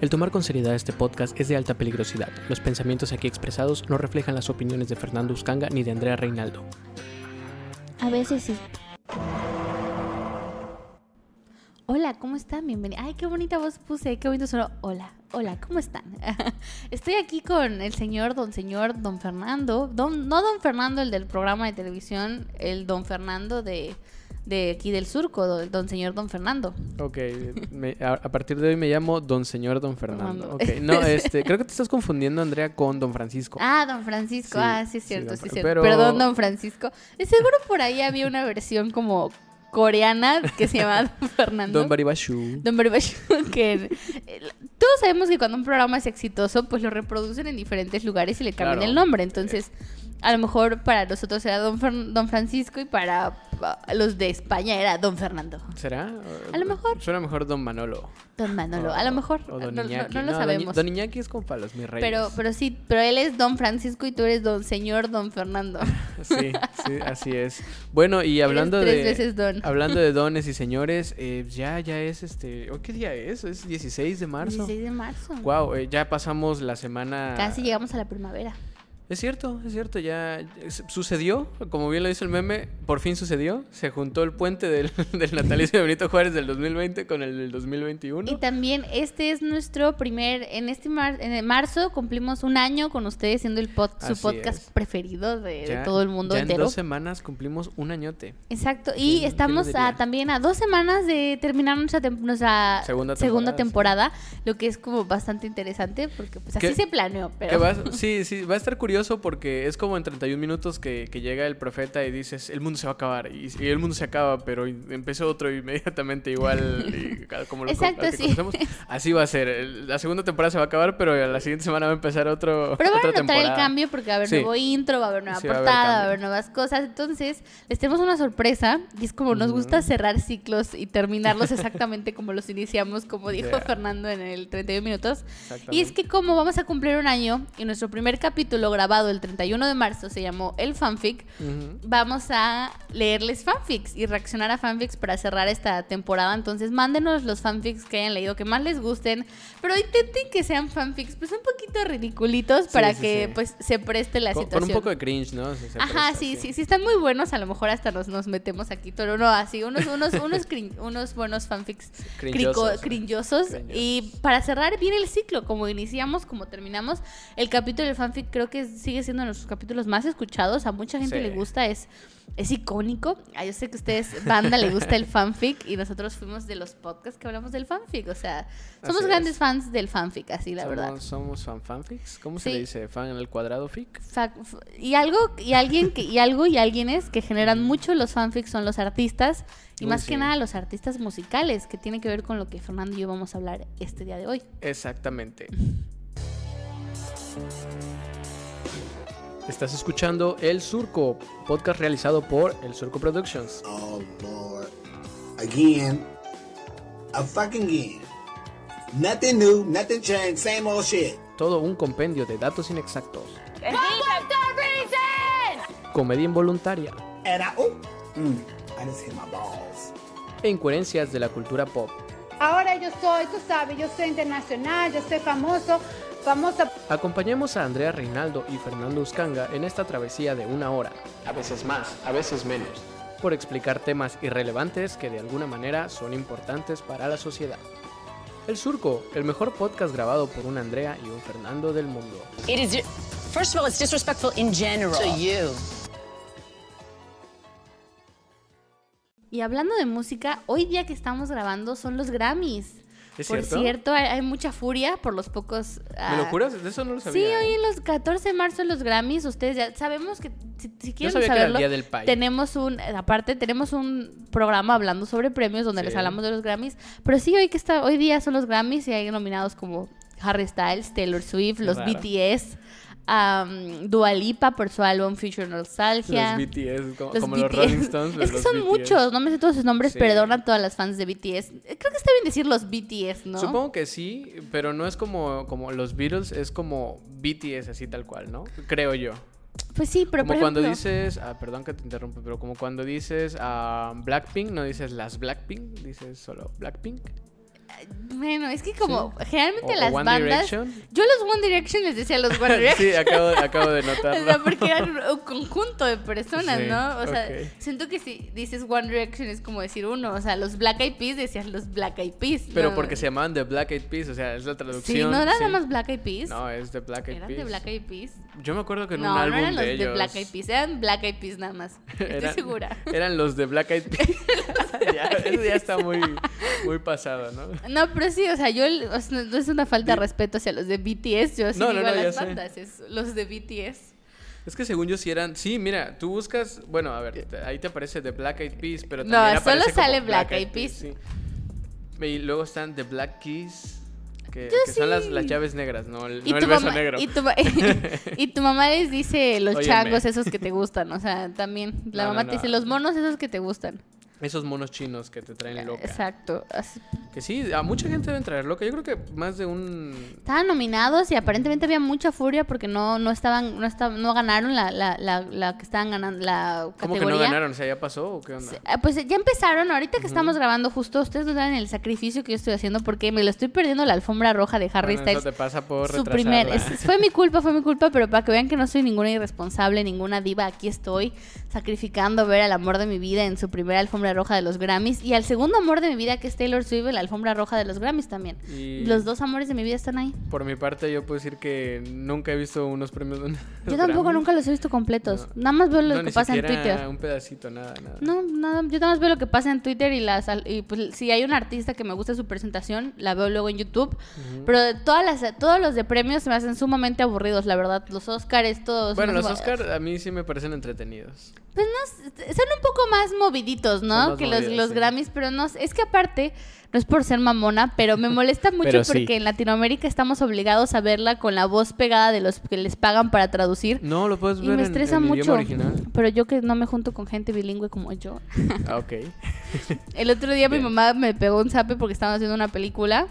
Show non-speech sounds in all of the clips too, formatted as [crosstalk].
El tomar con seriedad este podcast es de alta peligrosidad. Los pensamientos aquí expresados no reflejan las opiniones de Fernando Uscanga ni de Andrea Reinaldo. A veces sí. Hola, ¿cómo están? Bienvenidos. Ay, qué bonita voz puse, qué bonito solo. Hola, hola, ¿cómo están? [laughs] Estoy aquí con el señor, don señor, don Fernando. Don, no don Fernando, el del programa de televisión, el don Fernando de, de aquí del surco, don, señor don Fernando. Ok, me- a, a partir de hoy me llamo Don Señor Don Fernando. Fernando. Ok, no, [laughs] este, creo que te estás confundiendo, Andrea, con Don Francisco. Ah, don Francisco. Sí, ah, sí es sí, cierto, don sí es cierto. pero- Perdón, don Francisco. Seguro por ahí había una versión como coreana que se llama [laughs] don Fernando. Don Baribashu. Don Barbacho, [laughs] que todos sabemos que cuando un programa es exitoso, pues lo reproducen en diferentes lugares y le cambian Claro. el nombre. Entonces, a lo mejor para nosotros era Don, Fer- Don Francisco y para ah, los de España era Don Fernando. ¿Será? A lo mejor. Suena mejor Don Manolo. Don Manolo, a lo mejor. O Don no, no- Iñaki. no lo sabemos. Don Iñaki es como para los mis reyes. Pero, pero sí, pero él es Don Francisco y tú eres Don Señor Don Fernando. [laughs] Sí, sí, así es. Bueno, y hablando tres de... veces don. Hablando de [laughs] dones y señores, eh, ya, ya es este... ¿oh, ¿Qué día es? Es 16 de marzo. 16 de marzo. Wow, ya pasamos la semana... Casi llegamos a la primavera. Es cierto, es cierto, ya sucedió, como bien lo dice el meme, por fin sucedió. Se juntó el puente del, [laughs] del natalicio de Benito Juárez del 2020 con el del 2021. Y también este es nuestro primer, en este mar- en marzo cumplimos un año con ustedes siendo el pod- su Así podcast es. preferido de, todo el mundo ya entero. en dos semanas cumplimos un añote. Exacto. ¿Quién- Y estamos a- también a dos semanas de terminar nuestra, tem- nuestra Segunda temporada, sí. temporada, lo que es como bastante interesante porque pues así ¿Qué- se planeó. Pero... Va [laughs] sí, sí, va a estar curioso porque es como en 31 minutos que, que llega el profeta y dices, el mundo se va a acabar. Y, y el mundo se acaba, pero empezó otro inmediatamente igual. [laughs] y como lo Exacto, que sí. Así va a ser. El- La segunda temporada se va a acabar, pero la siguiente semana va a empezar otro, Pero van a otra notar el temporada. cambio porque va a haber Sí. nuevo intro, va a haber nueva Sí, va a haber portada, va a haber nuevas cosas. Entonces, les tenemos una sorpresa y es como nos gusta cerrar ciclos y terminarlos exactamente como los iniciamos, como dijo Yeah. Fernando en el 31 minutos. Y es que como vamos a cumplir un año y nuestro primer capítulo grabado el 31 de marzo se llamó El Fanfic, Ujú. vamos a leerles fanfics y reaccionar a fanfics para cerrar esta temporada. Entonces, mándenos los fanfics que hayan leído, que más les gusten, pero intenten que sean fanfics pues un poquito ridiculitos Sí, para sí, que sí. pues se preste la Con, con situación. un poco de cringe, ¿no? Se Ajá, presta, sí, sí, sí, están muy buenos. A lo mejor hasta nos, nos metemos aquí, pero no, así, unos, unos, unos, crin- unos buenos fanfics cringeosos. Cringeosos. Y para cerrar bien el ciclo, como iniciamos, como terminamos, el capítulo del fanfic creo que sigue siendo uno de nuestros capítulos más escuchados. A mucha gente Sí. le gusta, es, es icónico. Ah, yo sé que a ustedes, banda, le gusta el fanfic y nosotros fuimos de los podcasts que hablamos del fanfic. O sea, somos Así grandes es. fans del fanfic, así la somos, verdad. Somos fan fanfics. ¿Cómo se le dice? ¿Fan al cuadrado fic? Fa- y algo y alguien que y algo y alguienes que generan mucho los fanfics son los artistas y Uy, más sí. que nada los artistas musicales que tiene que ver con lo que Fernando y yo vamos a hablar este día de hoy. Exactamente. [laughs] Estás escuchando El Surco, podcast realizado por El Surco Productions. Oh Lord. Again. A fucking again. Nothing new, nothing changed, same old shit. Todo un compendio de datos inexactos. Comedia involuntaria And I oh mm, I just hit my balls. e incoherencias de la cultura pop. Ahora yo soy, tú sabes, yo soy internacional, yo soy famoso, famosa Acompañemos a Andrea Reinaldo y Fernando Uscanga en esta travesía de una hora, a veces más, a veces menos, por explicar temas irrelevantes que de alguna manera son importantes para la sociedad. El Surco, el mejor podcast grabado por una Andrea y un Fernando del mundo. It is. First of all, it's disrespectful in general. To you. Y hablando de música, hoy día que estamos grabando son los Grammys. ¿Es por cierto? cierto, hay, hay mucha furia por los pocos ¿Me lo juras? De eso no lo Sí, sabía. hoy ¿eh? en los 14 de marzo en los Grammys, ustedes ya sabemos que si, si quieren sabía que era el saberlo, Día del tenemos un aparte tenemos un programa hablando sobre premios donde les Sí. hablamos de los Grammys, pero sí hoy que está hoy día son los Grammys y hay nominados como Harry Styles, Taylor Swift, los. BTS, um, Dua Lipa por su álbum Future Nostalgia. Los BTS, como, Los como los BTS. Rolling Stones. Es que son BTS. muchos, no me sé todos sus nombres, Sí. perdona a todas las fans de BTS. Creo que está bien decir los BTS, ¿no? Supongo que sí, pero no es como, como los Beatles, es como BTS así tal cual, ¿no? Creo yo. Pues sí, pero como por cuando dices, ah, perdón que te interrumpa, pero como cuando dices ah, Blackpink, no dices las Blackpink, dices solo Blackpink. Bueno, es que como generalmente O- las One bandas. Direction. Yo los One Direction les decía a los One [laughs] Direction. sí, acabo, acabo de [laughs] O sea, notarlo. porque eran un conjunto de personas, Sí, ¿no? O sea, siento que si dices One Direction es como decir uno. O sea, los Black Eyed Peas decías los Black Eyed Peas. Pero ¿no? porque se llamaban The Black Eyed Peas, o sea, es la Sí, traducción. no eran sí. nada más Black Eyed Peas. No, es The Black Eyed eran Peas. de Black Eyed Peas. Yo me acuerdo que en No, un no álbum eran los de de ellos. Black Eyed Peas, eran Black Eyed Peas nada más. [laughs] Estoy eran- segura. Eran los de Black Eyed Peas. ya, eso ya está muy, muy pasado, ¿no? No, pero sí, o sea, yo o sea, no es una falta de respeto hacia los de BTS, yo sí No, no, digo no, a las bandas, es los de BTS. Es que según yo sí eran. Sí, mira, tú buscas. Bueno, a ver, ahí te aparece The Black Eyed Peas, pero No, también solo aparece como sale Black Eyed Peas. sí. Y luego están The Black Keys. Que, son las, las llaves negras, no el, Y no tu, el beso mamá, negro. y, tu, [laughs] y tu mamá les dice los Óyeme. changos esos que te gustan, o sea, también. La No, no, mamá no. te dice los monos esos que te gustan. Esos monos chinos que te traen loca. Exacto. Que sí, a mucha gente deben traer loca. Yo creo que más de un. Estaban nominados y aparentemente había mucha furia porque no, no estaban, no estaban, no ganaron la, la, la, la que estaban ganando la ¿Cómo categoría. que no ganaron? O sea, ¿ya pasó o qué onda? Ah, Pues ya empezaron, ahorita que estamos grabando justo, ustedes no saben el sacrificio que yo estoy haciendo porque me lo estoy perdiendo la alfombra roja de Harry Bueno, eso Styles. te pasa por Su primer, es- [laughs] fue mi culpa, fue mi culpa, pero para que vean que no soy ninguna irresponsable, ninguna diva, aquí estoy sacrificando ver al amor de mi vida en su primera alfombra roja de los Grammys y al segundo amor de mi vida que es Taylor Swift la alfombra roja de los Grammys también. Y- Los dos amores de mi vida están ahí. Por mi parte, yo puedo decir que nunca he visto unos premios. de- [laughs] Yo tampoco nunca los he visto completos. No. Nada más veo lo No, que ni pasa en Twitter. Un pedacito, nada, nada. No, nada, yo nada más veo lo que pasa en Twitter y las y pues si hay un artista que me gusta su presentación, la veo luego en YouTube, pero de todas las todos los de premios se me hacen sumamente aburridos, la verdad. Los Oscars todos Bueno, los como- Oscar a mí sí me parecen entretenidos. Pues no, son un poco más moviditos, ¿no? más Que los, movidos, los sí. Grammys, pero no, es que aparte, no es por ser mamona, pero me molesta [laughs] mucho sí. porque en Latinoamérica estamos obligados a verla con la voz pegada de los que les pagan para traducir. No, lo puedes Y ver me en- estresa en, mucho. original. Pero yo que no me junto con gente bilingüe como yo. Ah, ok. [laughs] El otro día mi mamá me pegó un zape porque estábamos haciendo una película.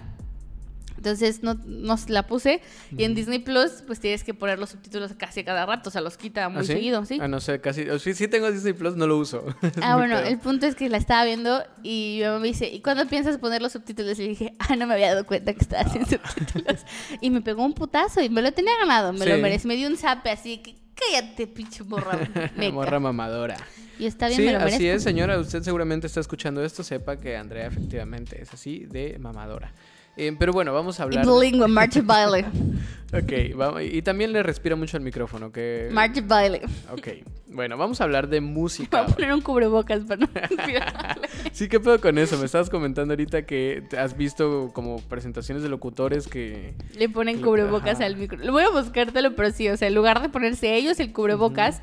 Entonces no, nos la puse. Y en Disney Plus, pues tienes que poner los subtítulos casi a cada rato. O sea, los quita muy ¿Ah, sí? seguido, ¿sí? Ah, no sé, casi. o Sí, sí tengo Disney Plus, no lo uso. [laughs] Ah, bueno, pedo. el punto es que la estaba viendo y mi mamá me dice, ¿y cuándo piensas poner los subtítulos? Y le dije, ah, no me había dado cuenta que estaba haciendo [laughs] subtítulos. Y me pegó un putazo y me lo tenía ganado, me lo Sí. merece. Me dio un zape así que, cállate, pinche morra. [laughs] meca". Morra mamadora. Y está bien, Sí, me lo merezco. así es, señora. Usted seguramente está escuchando esto. Sepa que Andrea efectivamente es así de mamadora. Eh, pero bueno, vamos a hablar. bilingüe, [laughs] marcha baile. Ok, vamos, y también le respira mucho el micrófono. Que... Marcha baile. Ok, bueno, vamos a hablar de Voy música. a poner un cubrebocas para no respirar. [laughs] Sí, ¿qué pedo con eso? Me estabas comentando ahorita que has visto como presentaciones de locutores que... Le ponen cubrebocas ajá. al micro. Lo voy a buscártelo, pero sí, o sea, en lugar de ponerse ellos el cubrebocas,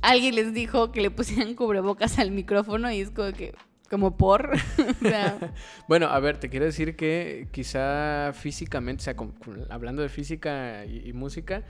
alguien les dijo que le pusieran cubrebocas al micrófono y es como que, como por. [laughs] [laughs] Bueno, a ver, te quiero decir que quizá físicamente, o sea, con- hablando de física y música,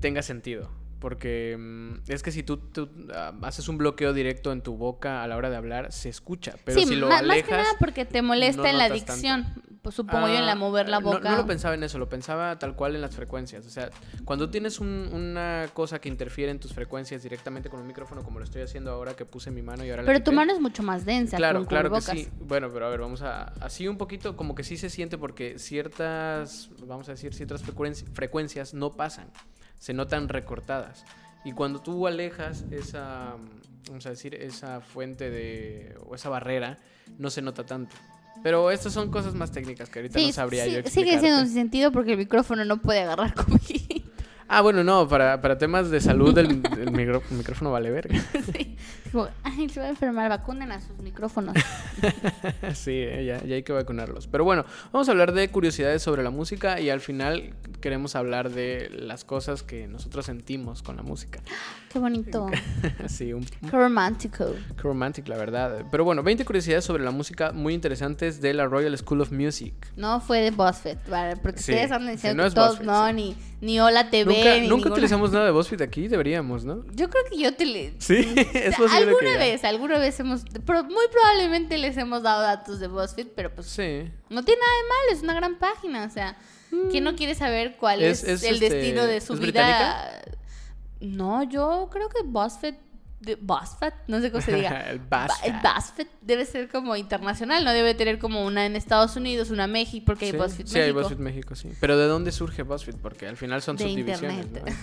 tenga sentido. Porque mm, es que si tú, tú, ah, haces un bloqueo directo en tu boca a la hora de hablar, se escucha. Pero sí, si lo más alejas... que nada porque te molesta no en la dicción. Pues supongo yo en la Ah, mover la no- boca. No, lo pensaba en eso, lo pensaba tal cual en las frecuencias. O sea, cuando tienes un- una cosa que interfiere en tus frecuencias directamente con un micrófono, como lo estoy haciendo ahora que puse mi mano y ahora la pero tu mano es mucho más densa. Claro, con claro que sí. Bueno, pero a ver, vamos a. Así un poquito, como que sí se siente porque ciertas, vamos a decir, ciertas frecuenci- frecuencias no pasan. Se notan recortadas. Y cuando tú alejas esa, vamos a decir, esa fuente de. o esa barrera, no se nota tanto. Pero estas son cosas más técnicas que ahorita Sí, no sabría sí, yo sigue explicarte. siendo un sentido porque el micrófono no puede agarrar comida. Ah, bueno, no, para, para temas de salud el, el micro- micrófono vale verga. [laughs] sí. Ay, se va a enfermar, vacunen a sus micrófonos. [laughs] Sí, eh, ya, ya hay que vacunarlos. Pero bueno, vamos a hablar de curiosidades sobre la música y al final queremos hablar de las cosas que nosotros sentimos con la música. [gasps] Qué bonito. [laughs] sí, un, Qué romántico. qué romantic, la verdad. Pero bueno, 20 curiosidades sobre la música muy interesantes de la Royal School of Music. No fue de BuzzFeed, ¿vale? porque Sí, ustedes andan diciendo no que es todos BuzzFeed, no, sí. ni, ni Hola TV, Nunca, ni nunca ninguna- utilizamos nada de BuzzFeed aquí, deberíamos, ¿no? Yo creo que yo te le... Sí, [laughs] es posible alguna que vez, alguna vez hemos... Pero muy probablemente les hemos dado datos de BuzzFeed, pero pues Sí. no tiene nada de malo, es una gran página, o sea... ¿Quién no quiere saber cuál Mm. Es- es, es, el este, destino de su ¿es vida? No, yo creo que BuzzFeed de BuzzFeed, no sé cómo se diga. [laughs] El BuzzFeed. BuzzFeed debe ser como internacional, no debe tener como una en Estados Unidos, una en México, porque hay Sí, BuzzFeed sí, hay México. BuzzFeed México, sí. Pero ¿de dónde surge BuzzFeed? Porque al final son De subdivisiones, internet.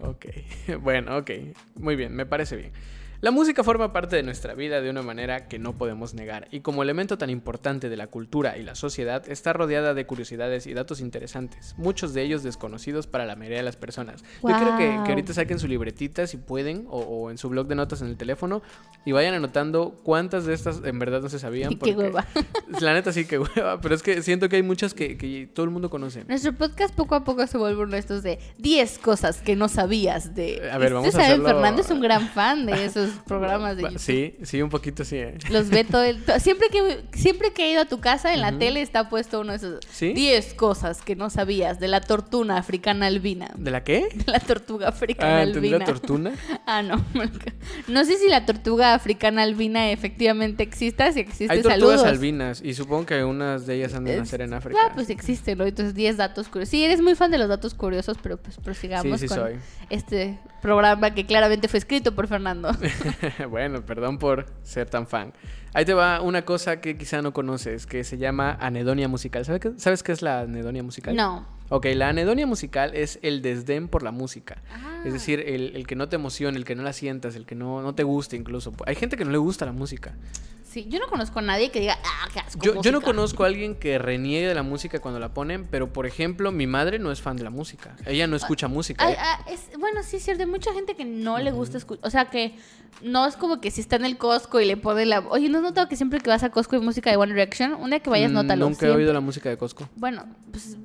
¿no? Ok, [laughs] bueno, ok. Muy bien, me parece bien. La música forma parte de nuestra vida de una manera que no podemos negar y como elemento tan importante de la cultura y la sociedad está rodeada de curiosidades y datos interesantes, muchos de ellos desconocidos para la mayoría de las personas. Yo creo que, que ahorita saquen su libretita si pueden o, o en su blog de notas en el teléfono y vayan anotando cuántas de estas en verdad no se sabían. [laughs] Qué hueva. La neta sí que hueva, pero es que siento que hay muchas que, que todo el mundo conoce. Nuestro podcast poco a poco se vuelve uno de estos de 10 cosas que no sabías de... A ver, Este vamos a Isabel hacerlo- Fernández es un gran fan de esos programas de YouTube. Sí, sí, un poquito sí. ¿eh? Los ve todo el... [laughs] Siempre que, siempre que he ido a tu casa, en la tele está puesto uno de esos... ¿Sí? 10 cosas que no sabías de la tortuga africana albina. ¿De la qué? De la tortuga africana Ah, albina. la tortuna. [laughs] Ah, no. No sé si la tortuga africana albina efectivamente exista. Si existe, Hay tortugas saludos. albinas y supongo que unas de ellas han de nacer en África. Ah, pues existe, ¿no? Entonces 10 datos curiosos. Sí, eres muy fan de los datos curiosos, pero pues prosigamos Sí, sí con soy. este programa que claramente fue escrito por Fernando. [laughs] [laughs] bueno, perdón por ser tan fan. Ahí te va una cosa que quizá no conoces, que se llama anedonia musical. ¿Sabes qué, ¿sabes qué es la anedonia musical? No. Ok, la anedonia musical es el desdén por la música. Ah. Es decir, el, el que no te emociona, el que no la sientas, el que no, no te guste incluso. Hay gente que no le gusta la música. Sí, yo no conozco a nadie que diga, ah, qué asco. Yo, yo no música". conozco a alguien que reniegue de la música cuando la ponen, pero por ejemplo, mi madre no es fan de la música. Ella no escucha música. ¿eh? ah, es, bueno, sí es cierto, hay mucha gente que no le gusta escuchar, o sea, que no es como que si está en el Costco y le pone la... Oye, ¿no has notado que siempre que vas a Costco hay música de One Direction? Un día que vayas, Mm, nótalo. Nunca he oído la música de Costco. Bueno, pues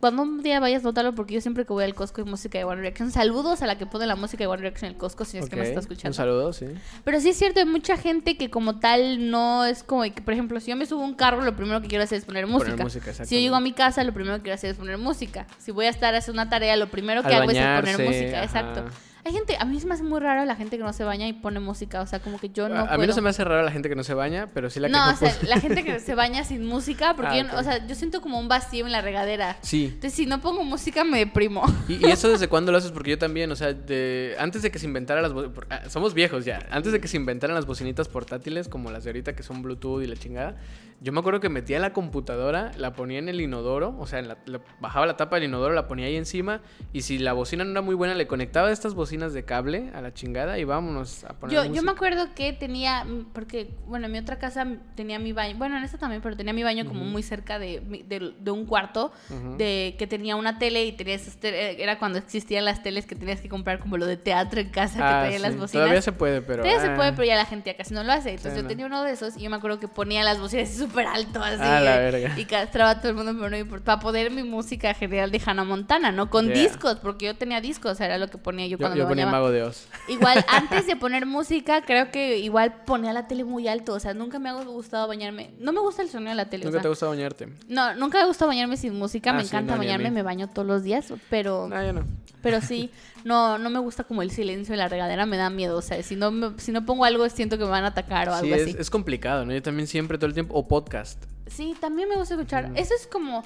cuando un día vayas, nótalo porque yo siempre que voy al Costco hay música de One Direction. Saludos a la que pone la música de One Direction en el Costco si es que me está Un escuchando. saludo, sí. Pero sí es cierto, hay mucha gente que como tal no es como que, por ejemplo, si yo me subo a un carro, lo primero que quiero hacer es poner música. música, si yo llego a mi casa, lo primero que quiero hacer es poner música. Si voy a estar a hacer una tarea, lo primero que Al hago es poner música, ajá. exacto. Hay gente, a mí se me hace muy raro la gente que no se baña y pone música, o sea, como que yo no a a mí puedo. no se me hace raro la gente que no se baña, pero sí la que No, no, o sea, la [laughs] gente que se baña sin música, porque Ah, yo, no- ok. o sea, yo siento como un vacío en la regadera. Sí. Entonces, si no pongo música, me deprimo. ¿Y, y eso desde cuándo lo haces? Porque yo también, o sea, de, antes de que se inventaran las... bo- ah, Somos viejos ya. Antes de que se inventaran las bocinitas portátiles, como las de ahorita que son Bluetooth y la chingada, yo me acuerdo que metía la computadora, la ponía en el inodoro, o sea, en la- la- bajaba la tapa del inodoro, la ponía ahí encima, y si la bocina no era muy buena, le conectaba estas bocinas de cable a la chingada y vámonos a poner Yo, yo me acuerdo que tenía, porque, bueno, en mi otra casa tenía mi baño, bueno, en esta también, pero tenía mi baño como muy cerca de, de, de un cuarto, de que tenía una tele y tenía esas tele- era cuando existían las teles que tenías que comprar como lo de teatro en casa, que Ah, traían las bocinas. Todavía se puede, pero... Todavía se ah. puede, pero ya la gente ya casi no lo hace. Entonces Sí, yo no. tenía uno de esos y yo me acuerdo que ponía las bocinas así súper alto, así. Ah, la verga. Y castraba a todo el mundo, pero no. Para poder mi música general de Hannah Montana, ¿no? Con Yeah. discos, porque yo tenía discos, era lo que ponía yo Yo, cuando yo me ponía bañaba. Mago de Oz. Igual, [laughs] antes de poner música, creo que igual ponía la tele muy alto. O sea, nunca me ha gustado bañarme. No me gusta el sonido de la tele. o ¿Nunca sea, te gusta bañarte? No, nunca me gusta bañarme sin música. Ah, me sí, encanta no, bañarme, me baño todos los días. Pero, No, yo no. pero sí, [laughs] no, no me gusta como el silencio de la regadera, me da miedo. O sea, si no, me- si no pongo algo, siento que me van a atacar o Sí, algo es, así. es complicado, ¿no? Yo también siempre, todo el tiempo, o podcast. Sí, también me gusta escuchar. Eso es como,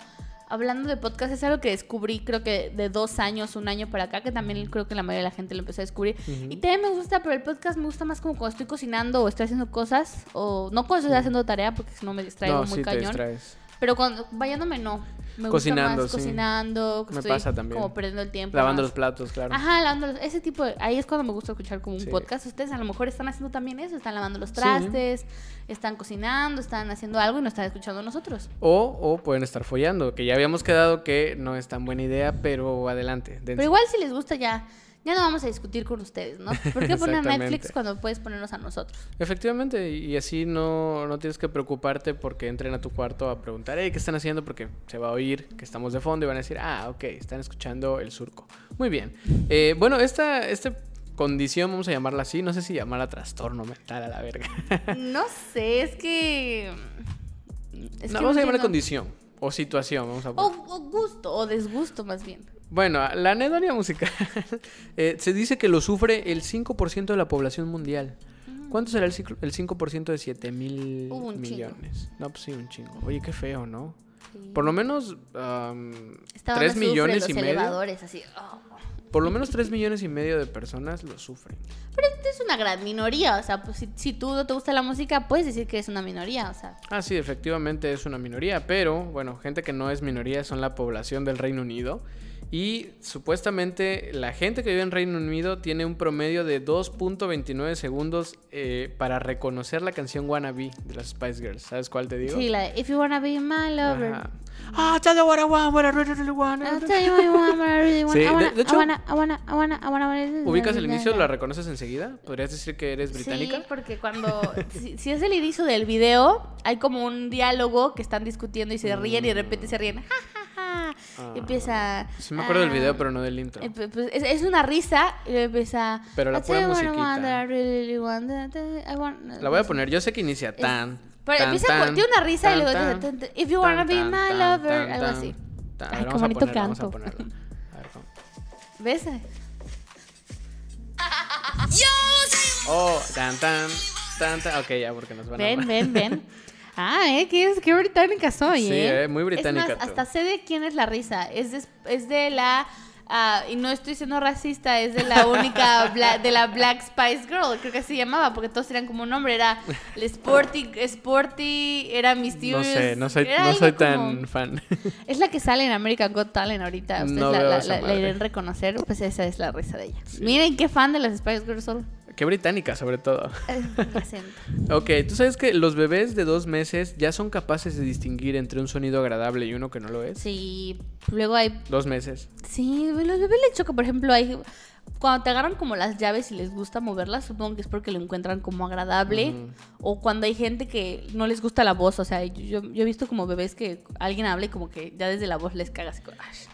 hablando de podcast, es algo que descubrí creo que de dos años, un año para acá, que también creo que la mayoría de la gente lo empezó a descubrir. Y también me gusta, pero el podcast me gusta más como cuando estoy cocinando o estoy haciendo cosas, o no cuando estoy haciendo tarea, porque si no me distraigo no, muy sí te cañón. distraes. Pero cuando bañándome no. Me Cocinando, gusta más sí. cocinando, Me pasa también. como perdiendo el tiempo. Lavando más. los platos, claro. Ajá, lavando los- ese tipo de... Ahí es cuando me gusta escuchar como un Sí. podcast. Ustedes a lo mejor están haciendo también eso, están lavando los Sí. trastes, están cocinando, están haciendo algo y nos están escuchando nosotros. O, o pueden estar follando, que ya habíamos quedado que no es tan buena idea, pero adelante. dense. Pero igual si les gusta ya, ya no vamos a discutir con ustedes, ¿no? ¿Por qué [laughs] poner. Netflix cuando puedes ponernos a nosotros? Efectivamente, y así no, no tienes que preocuparte porque entren a tu cuarto a preguntar, hey, ¿qué están haciendo? Porque se va a oír que estamos de fondo y van a decir, ah, ok, están escuchando el surco. Muy bien. Eh, bueno, esta, esta condición, vamos a llamarla así, no sé si llamarla trastorno mental a la verga. No sé, es que... es no, que vamos a llamarla condición o situación, vamos a O, poner. o gusto, o desgusto más bien. Bueno, la anedonia musical [laughs] eh, se dice que lo sufre el 5% de la población mundial. ¿Cuánto será el, ciclo- el 5% de 7 mil Uh, chingo. millones? No, pues sí, un chingo. Oye, qué feo, ¿no? Por lo menos um, Está 3 donde sufre millones y medio. así. oh. Por lo menos 3 millones y medio de personas lo sufren. Pero es una gran minoría, o sea, pues si, si tú no te gusta la música, puedes decir que es una minoría, o sea. Ah, sí, efectivamente es una minoría, pero bueno, gente que no es minoría son la población del Reino Unido. Y supuestamente la gente que vive en Reino Unido tiene un promedio de 2.29 segundos eh, para reconocer la canción Wannabe de las Spice Girls. ¿Sabes cuál te digo? Sí, la de If You Wanna Be My Lover. Ah, tell you what I want, what I really, tell you what I want, what I really want. Sí, I wanna, de hecho- I wanna, I wanna, I wanna, I wanna- ¿Ubicas el inicio? ¿La reconoces enseguida? ¿Podrías decir que eres británica? Sí, porque cuando. [laughs] si, si es el inicio del video, hay como un diálogo que están discutiendo y se ríen y de repente se ríen. Ja, ja, Y empieza. Ah, Sí me acuerdo del ah, video, pero no del intro. eh, pues, pues, es, es una risa y luego empieza. Pero la "I'll tell you pura musiquita. really want, that I want", La voy a poner. Yo sé que inicia tan. Pero tan, empieza tan, con- tiene una risa y tan, luego tan, tan, "If you wanna tan, be my tan, lover", tan, algo así. tan. A Ay, ver, qué vamos a bonito ponerla, vamos a canto. ponerla. A ver, ¿cómo? ¿Ves? Oh, tan, tan, tan, tan. Ok, ya, porque nos van a... Ven, ven, ven. [laughs] Ah, ¿eh? ¿Qué, es, qué británica soy, Sí, ¿eh? eh, muy británica Es más, hasta sé de quién es la risa. Es de, es de la... ah, y no estoy siendo racista, es de la [laughs] única... bla- de la Black Spice Girl, creo que así se llamaba, porque todos tenían como un nombre. Era el Sporty, Sporty, era No Mysterious. sé, no soy, era no soy como- tan fan. [laughs] Es la que sale en American Got Talent ahorita. Ustedes No la, la- la- la madre. irán reconocer, pues esa es la risa de ella. Miren qué fan de las Spice Girls son. Qué británica, sobre todo. Eh. [laughs] Ok, tú sabes que los bebés de dos meses ya son capaces de distinguir entre un sonido agradable y uno que no lo es. Sí, luego hay Dos meses. Sí, los bebés les choca, por ejemplo, hay cuando te agarran como las llaves y les gusta moverlas, supongo que es porque lo encuentran como agradable. O cuando hay gente que no les gusta la voz, o sea, yo, yo he visto como bebés que alguien habla y como que ya desde la voz les cagas.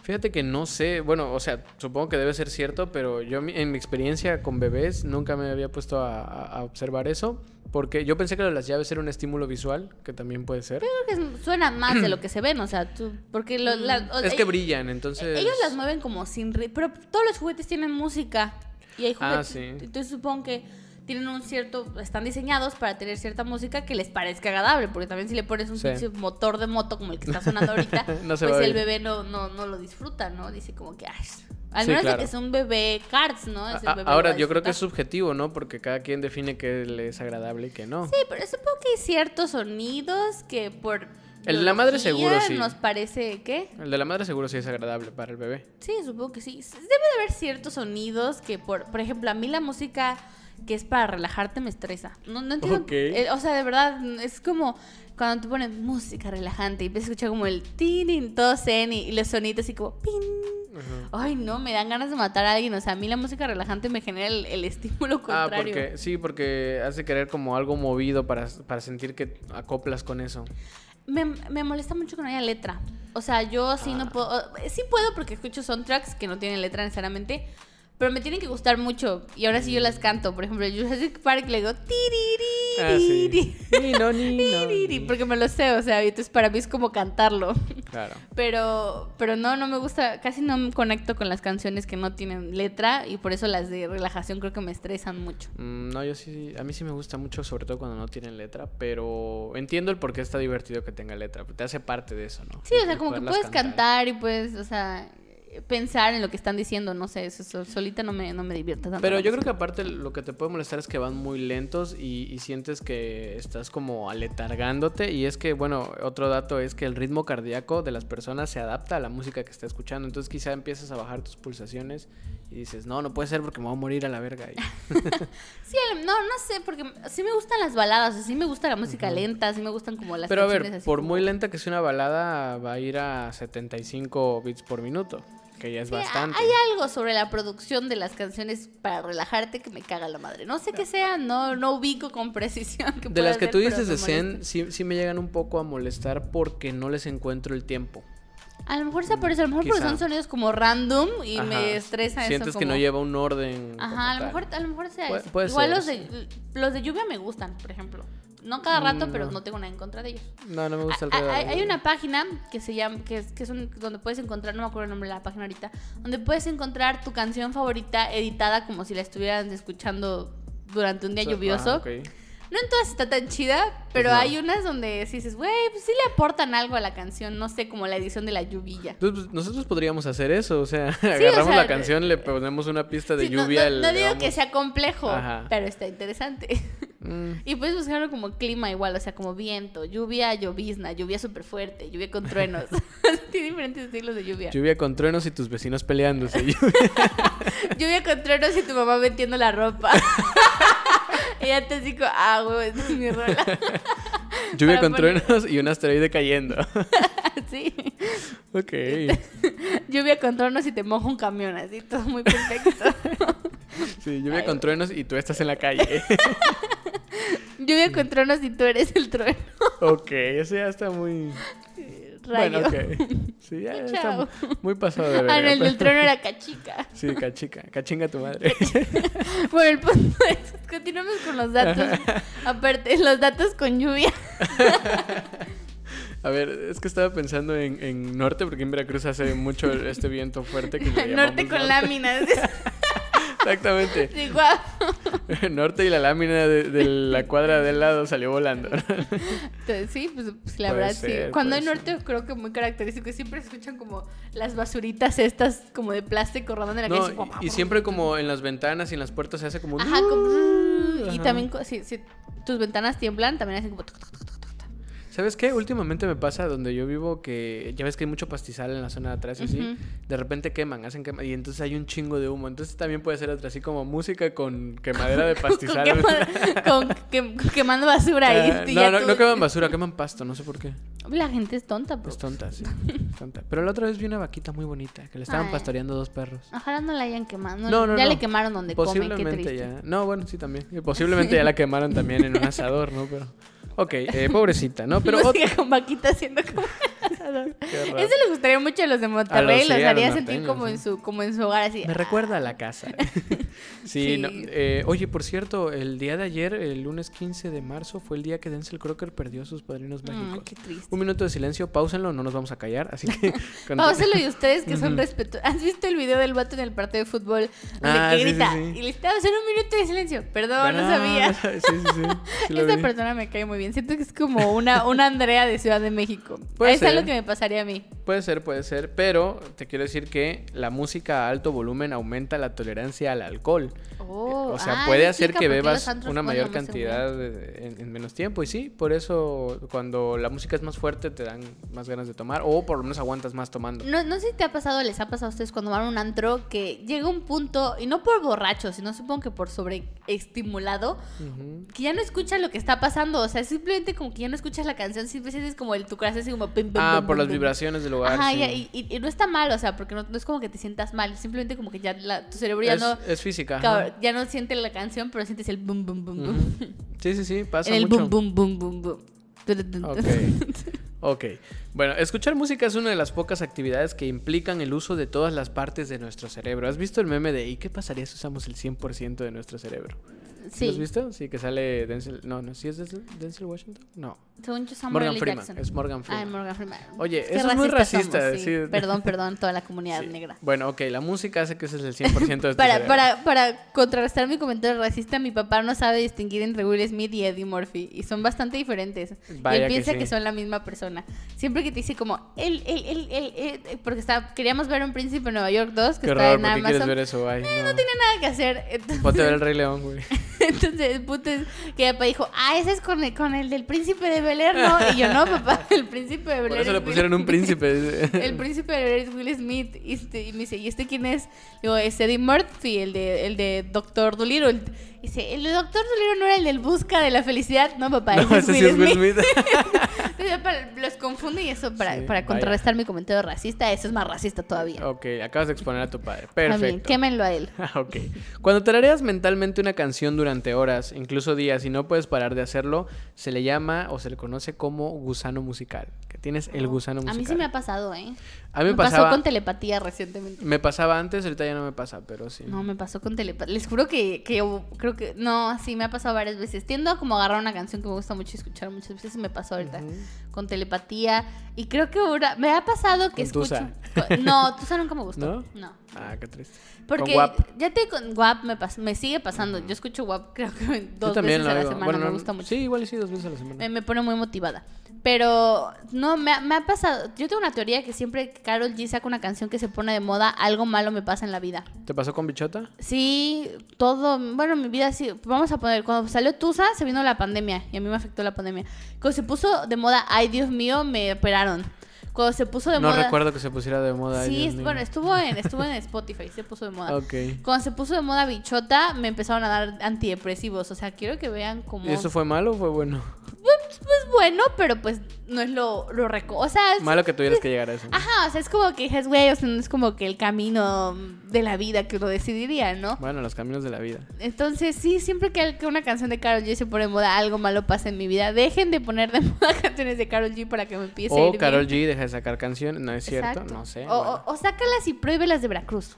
Fíjate que no sé, bueno, o sea, supongo que debe ser cierto, pero yo en mi experiencia con bebés nunca me había puesto a observar eso, porque yo pensé que lo de las llaves era un estímulo visual, que también puede ser. Creo que suena más de lo que se ven, o sea, tú, porque lo- la- o- Es que brillan, entonces... Ellos las mueven como sin pero todos los juguetes tienen música y hay Ah, juguetes, sí. entonces supongo que tienen un cierto, están diseñados para tener cierta música que les parezca agradable, porque también si le pones un Sí. motor de moto como el que está sonando ahorita, [laughs] No pues el bebé no, no, no lo disfruta, ¿no? Dice como que, ay, al Sí, menos claro. de que es un bebé cards, ¿no? Ese A- bebé ahora, yo creo que es subjetivo, ¿no? Porque cada quien define qué le es agradable y qué no. Sí, pero supongo que hay ciertos sonidos que por... El de la madre seguro, sí. Nos parece, ¿qué? El de la madre seguro sí es agradable para el bebé. Sí, supongo que sí. Debe de haber ciertos sonidos que, por, por ejemplo, a mí la música que es para relajarte me estresa. No, no entiendo. Ok. eh, o sea, de verdad, es como cuando te ponen música relajante y empiezas a escuchar como el tin, todo zen y, y los sonidos así como pin. Ay, no, me dan ganas de matar a alguien. O sea, a mí la música relajante me genera el, el estímulo Ah, contrario. porque sí, porque hace querer como algo movido para, para sentir que acoplas con eso. Me, me molesta mucho que no haya letra. O sea, yo sí Ah. no puedo. Sí puedo porque escucho soundtracks que no tienen letra necesariamente. Pero me tienen que gustar mucho. Y ahora sí yo las canto. Por ejemplo, Jurassic Park le digo. "Tiririri, Ah, sí. tiriri". [laughs] Ni no, ni no. Porque me lo sé, o sea, entonces para mí es como cantarlo. Claro. [laughs] Pero, pero no, no me gusta, casi no me conecto con las canciones que no tienen letra y por eso las de relajación creo que me estresan mucho. Mm, no, yo sí, a mí sí me gusta mucho, sobre todo cuando no tienen letra, pero entiendo el por qué está divertido que tenga letra, te hace parte de eso, ¿no? Sí, o sea, como que puedes cantar y puedes, o sea, pensar en lo que están diciendo, no sé, eso, solita no me, no me divierte tanto. Pero yo creo que aparte lo que te puede molestar es que van muy lentos y, y sientes que estás como aletargándote. Y es que, bueno, otro dato es que el ritmo cardíaco de las personas se adapta a la música que está escuchando. Entonces quizá empiezas a bajar tus pulsaciones y dices, no, no puede ser porque me voy a morir a la verga. [laughs] Sí, no, no sé, porque sí me gustan las baladas, o sea, sí me gusta la música lenta, sí me gustan como las Pero a ver, así por como- muy lenta que sea una balada, va a ir a 75 bits por minuto, que ya es Sí, bastante. Hay algo sobre la producción de las canciones para relajarte que me caga la madre. No sé qué sea, no, no ubico con precisión. qué De las que tú dices de Zen, sí, sí me llegan un poco a molestar porque no les encuentro el tiempo. A lo mejor sea por eso, a lo mejor porque Quizá. son sonidos como random y Ajá. me estresa Sientes eso. que como- no lleva un orden. Ajá, a lo mejor, a lo mejor sea Puede- eso. puede Igual ser, los de, los de lluvia me gustan, por ejemplo. No cada rato, Mm, pero no. no tengo nada en contra de ellos. No, no me gusta el Ah, ruido. Hay, hay una página que se llama, que es, que es un- donde puedes encontrar, no me acuerdo el nombre de la página ahorita, donde puedes encontrar tu canción favorita editada como si la estuvieras escuchando durante un día sea, lluvioso. ah. No en todas está tan chida, pero Pues no. hay unas donde sí dices, güey, pues sí le aportan algo a la canción. No sé, como la edición de la lluvia. Entonces, pues, nosotros podríamos hacer eso, o sea, [laughs] agarramos sea, la canción, le ponemos una pista de Sí, lluvia. no, no digo damos- que sea complejo, Ajá. pero está interesante. [laughs] Mm, Y puedes buscarlo como clima igual, o sea, como viento, lluvia, llovizna, lluvia súper fuerte, lluvia con truenos. [laughs] Tiene diferentes estilos de lluvia. lluvia con truenos y tus vecinos peleándose. Lluvia con truenos y tu mamá metiendo la ropa. Y ya te digo, ah, güey, esta es mi rola. [laughs] lluvia Para con poner- truenos y un asteroide cayendo. [laughs] sí. ok. [laughs] Lluvia con truenos y te moja un camión, así, todo muy perfecto. Sí, lluvia Ay. con truenos y tú estás en la calle. Lluvia con truenos y tú eres el trueno. ok, eso ya está muy... Rayo. Bueno, ok. [laughs] Sí, ya está muy pasado de Ah, verga, no, el del trueno era cachica. [laughs] Sí, cachica, cachinga tu madre. [laughs] Bueno, el punto es, continuamos con los datos. Aparte, los datos con lluvia. A ver, es que estaba pensando en, en norte, porque en Veracruz hace mucho este viento fuerte. Que le Norte con láminas. Exactamente. [laughs] Sí. Norte y la lámina de, de la cuadra del lado salió volando. Entonces, sí, pues, pues, la Puede verdad ser, sí. Cuando hay norte, creo que muy característico. Siempre se escuchan como las basuritas estas, como de plástico rodando en la No, calle. y, y siempre como en las ventanas y en las puertas se hace como un... Ajá, como. Y también, si, si tus ventanas tiemblan, también hacen como. ¿Sabes qué? Últimamente me pasa donde yo vivo que ya ves que hay mucho pastizal en la zona de atrás y así. De repente queman, hacen quema y entonces hay un chingo de humo. Entonces también puede ser otra, así como música con quemadera de [laughs] Con, pastizal. con que- quemando basura ahí. Ah, y no, no, tú- no queman basura, queman pasto, no sé por qué. La gente es tonta, pues. Es tonta, sí. [laughs] tonta. Pero la otra vez vi una vaquita muy bonita que le estaban Ay. pastoreando dos perros. Ojalá no la hayan quemado. No, No, no, ya le quemaron donde come, qué Posiblemente triste. ya. No, bueno, sí también. Posiblemente ya la [laughs] quemaron también en un asador, ¿no? Pero. Ok, eh, pobrecita, ¿no? [laughs] Pero. Ot- sigue con vaquita haciendo como. Eso le gustaría mucho a los de Monterrey, A los- sí, los a los haría sentir norteños, como sí. en su como en su hogar así. Me recuerda a la casa. [laughs] sí, Sí. no, eh, oye, por cierto, el día de ayer, el lunes 15 de marzo, fue el día que Denzel Crocker perdió a sus padrinos Mm, mágicos. qué triste. Un minuto de silencio, páusenlo, no nos vamos a callar, así que... [laughs] Páuselo y ustedes que son Ujú. respetuosos. ¿Has visto el video del vato en el partido de fútbol? Donde Ah, que sí, sí, grita sí. y le estaba haciendo un minuto de silencio. Perdón, no sabía. Sí, sí, sí. sí lo Esta vi. persona me cae muy bien. Siento que es como una, una Andrea de Ciudad de México. Puede es ser. algo que me pasaría a mí. Puede ser, puede ser, pero te quiero decir que la música a alto volumen aumenta la tolerancia al alcohol. Oh, o sea, ah, puede hacer que bebas una mayor cantidad en, en menos tiempo. Y sí, por eso cuando la música es más fuerte te dan más ganas de tomar o por lo menos aguantas más tomando. No, no sé si te ha pasado, les ha pasado a ustedes cuando van a un antro que llega un punto, y no por borracho, sino supongo que por sobreestimulado, Ujú. que ya no escuchas lo que está pasando. O sea, simplemente como que ya no escuchas la canción, simplemente es como el, tu corazón así como... pim, pim, Ah, pim, por las vibraciones del lugar. Ajá, sí. ya, y, y- y no está mal, o sea, porque no, no es como que te sientas mal, simplemente como que ya la- tu cerebro ya es, no... es física. ya no siente la canción, pero sientes el boom, boom, boom, boom. Sí, sí, sí, pasa En el mucho. boom, boom, boom, boom, boom. Ok. Ok. Bueno, escuchar música es una de las pocas actividades que implican el uso de todas las partes de nuestro cerebro. ¿Has visto el meme de ¿y qué pasaría si usamos el 100% de nuestro cerebro? ¿Sí ¿Lo has Sí, visto? Sí, que sale Denzel... No, no, ¿sí es Denzel, Denzel Washington? No. según yo Morgan. Freeman. Jackson. Es Morgan Ah, Freeman. Morgan Freeman. Oye, Qué eso es muy racista somos, sí. decir- [laughs] Perdón, perdón, toda la comunidad Sí. negra. Bueno, ok, la música hace que ese es el 100% de [laughs] tu Para, cerebro. para, para contrarrestar mi comentario racista, mi papá no sabe distinguir entre Will Smith y Eddie Murphy. Y son bastante diferentes. y Vaya él que piensa sí. que, son la misma persona. Siempre que te dice como, él, él, él, él, él, porque está, queríamos ver un príncipe en Nueva York 2, que Qué está raro, en ¿por qué Amazon. ver eso? Ay, no. No tiene nada que hacer. Entonces, Ponte a ver el Rey León, güey. [laughs] [laughs] entonces el punto es que mi papá dijo, ah, ese es con el, con el del príncipe de Bel Air, ¿no? Y yo, no, papá, [laughs] el príncipe de Bel Por Air eso le Will pusieron un Smith". príncipe. [laughs] El príncipe de Bel Air es Will Smith. Y, este- y me dice, ¿y este quién es? Digo, es Eddie Murphy, el de, el de Doctor Dolittle. Dice, el Doctor Dolittle no era el del Busca de la Felicidad. No, papá, No, ese es Will Smith. [laughs] Los confunde y eso para, Sí, para contrarrestar mi comentario racista, eso es más racista todavía. ok, acabas de exponer a tu padre. También, Perfecto. quémenlo a él. [laughs] Ah, ok. Cuando tarareas mentalmente una canción durante horas, incluso días, y no puedes parar de hacerlo, se le llama o se le conoce como gusano musical. Que tienes el gusano A musical. mí sí me ha pasado, ¿eh? A mí me, pasó pasaba. con telepatía recientemente. Me pasaba antes, ahorita ya no me pasa, pero sí. No, me pasó con telepatía. Les juro que, que yo creo que... No, sí, me ha pasado varias veces. Tiendo a como agarrar una canción que me gusta mucho escuchar muchas veces. y Me pasó ahorita con telepatía. Y creo que ahora... Me ha pasado que Con escucho... Tusa. No, Tusa nunca me gustó. ¿No? No. Ah, qué triste. Porque Con ya te con WAP me, pas- me sigue pasando. Yo escucho WAP [laughs] creo que dos veces a la semana, Bueno, me gusta mucho. Sí, igual sí, dos veces a la semana. Me, me pone muy motivada. Pero no, me, ha- me ha pasado. Yo tengo una teoría que siempre que Carol G saca una canción que se pone de moda, algo malo me pasa en la vida. ¿Te pasó con Bichota? Sí, todo. Bueno, mi vida Vamos a poner. Cuando salió Tusa, se vino la pandemia. Y a mí me afectó la pandemia. Cuando se puso de moda, ay Dios mío, me operaron. Cuando se puso de No moda. recuerdo que se pusiera de moda. Sí, es- bueno, estuvo en, estuvo en Spotify, se puso de moda. Ok. Cuando se puso de moda bichota, me empezaron a dar antidepresivos. O sea, quiero que vean cómo. ¿Y eso fue malo o fue bueno? Pues, pues bueno, pero pues no es lo, lo reco. O sea, es- Malo que tuvieras que llegar a eso. Ajá, o sea, es como que dices, güey, o sea, no es como que el camino de la vida que uno decidiría, ¿no? Bueno, los caminos de la vida. Entonces, sí, siempre que, que una canción de Carol G se pone de moda, algo malo pasa en mi vida. Dejen de poner de [laughs] moda canciones de Carol G para que me empiece a O ir Carol bien. G deja de sacar canciones, no es cierto, no sé. O, bueno. o, o sácalas y pruébelas de Veracruz.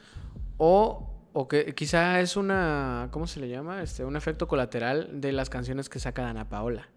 O, o que quizá es una, ¿cómo se le llama? Este, un efecto colateral de las canciones que saca Ana Paola.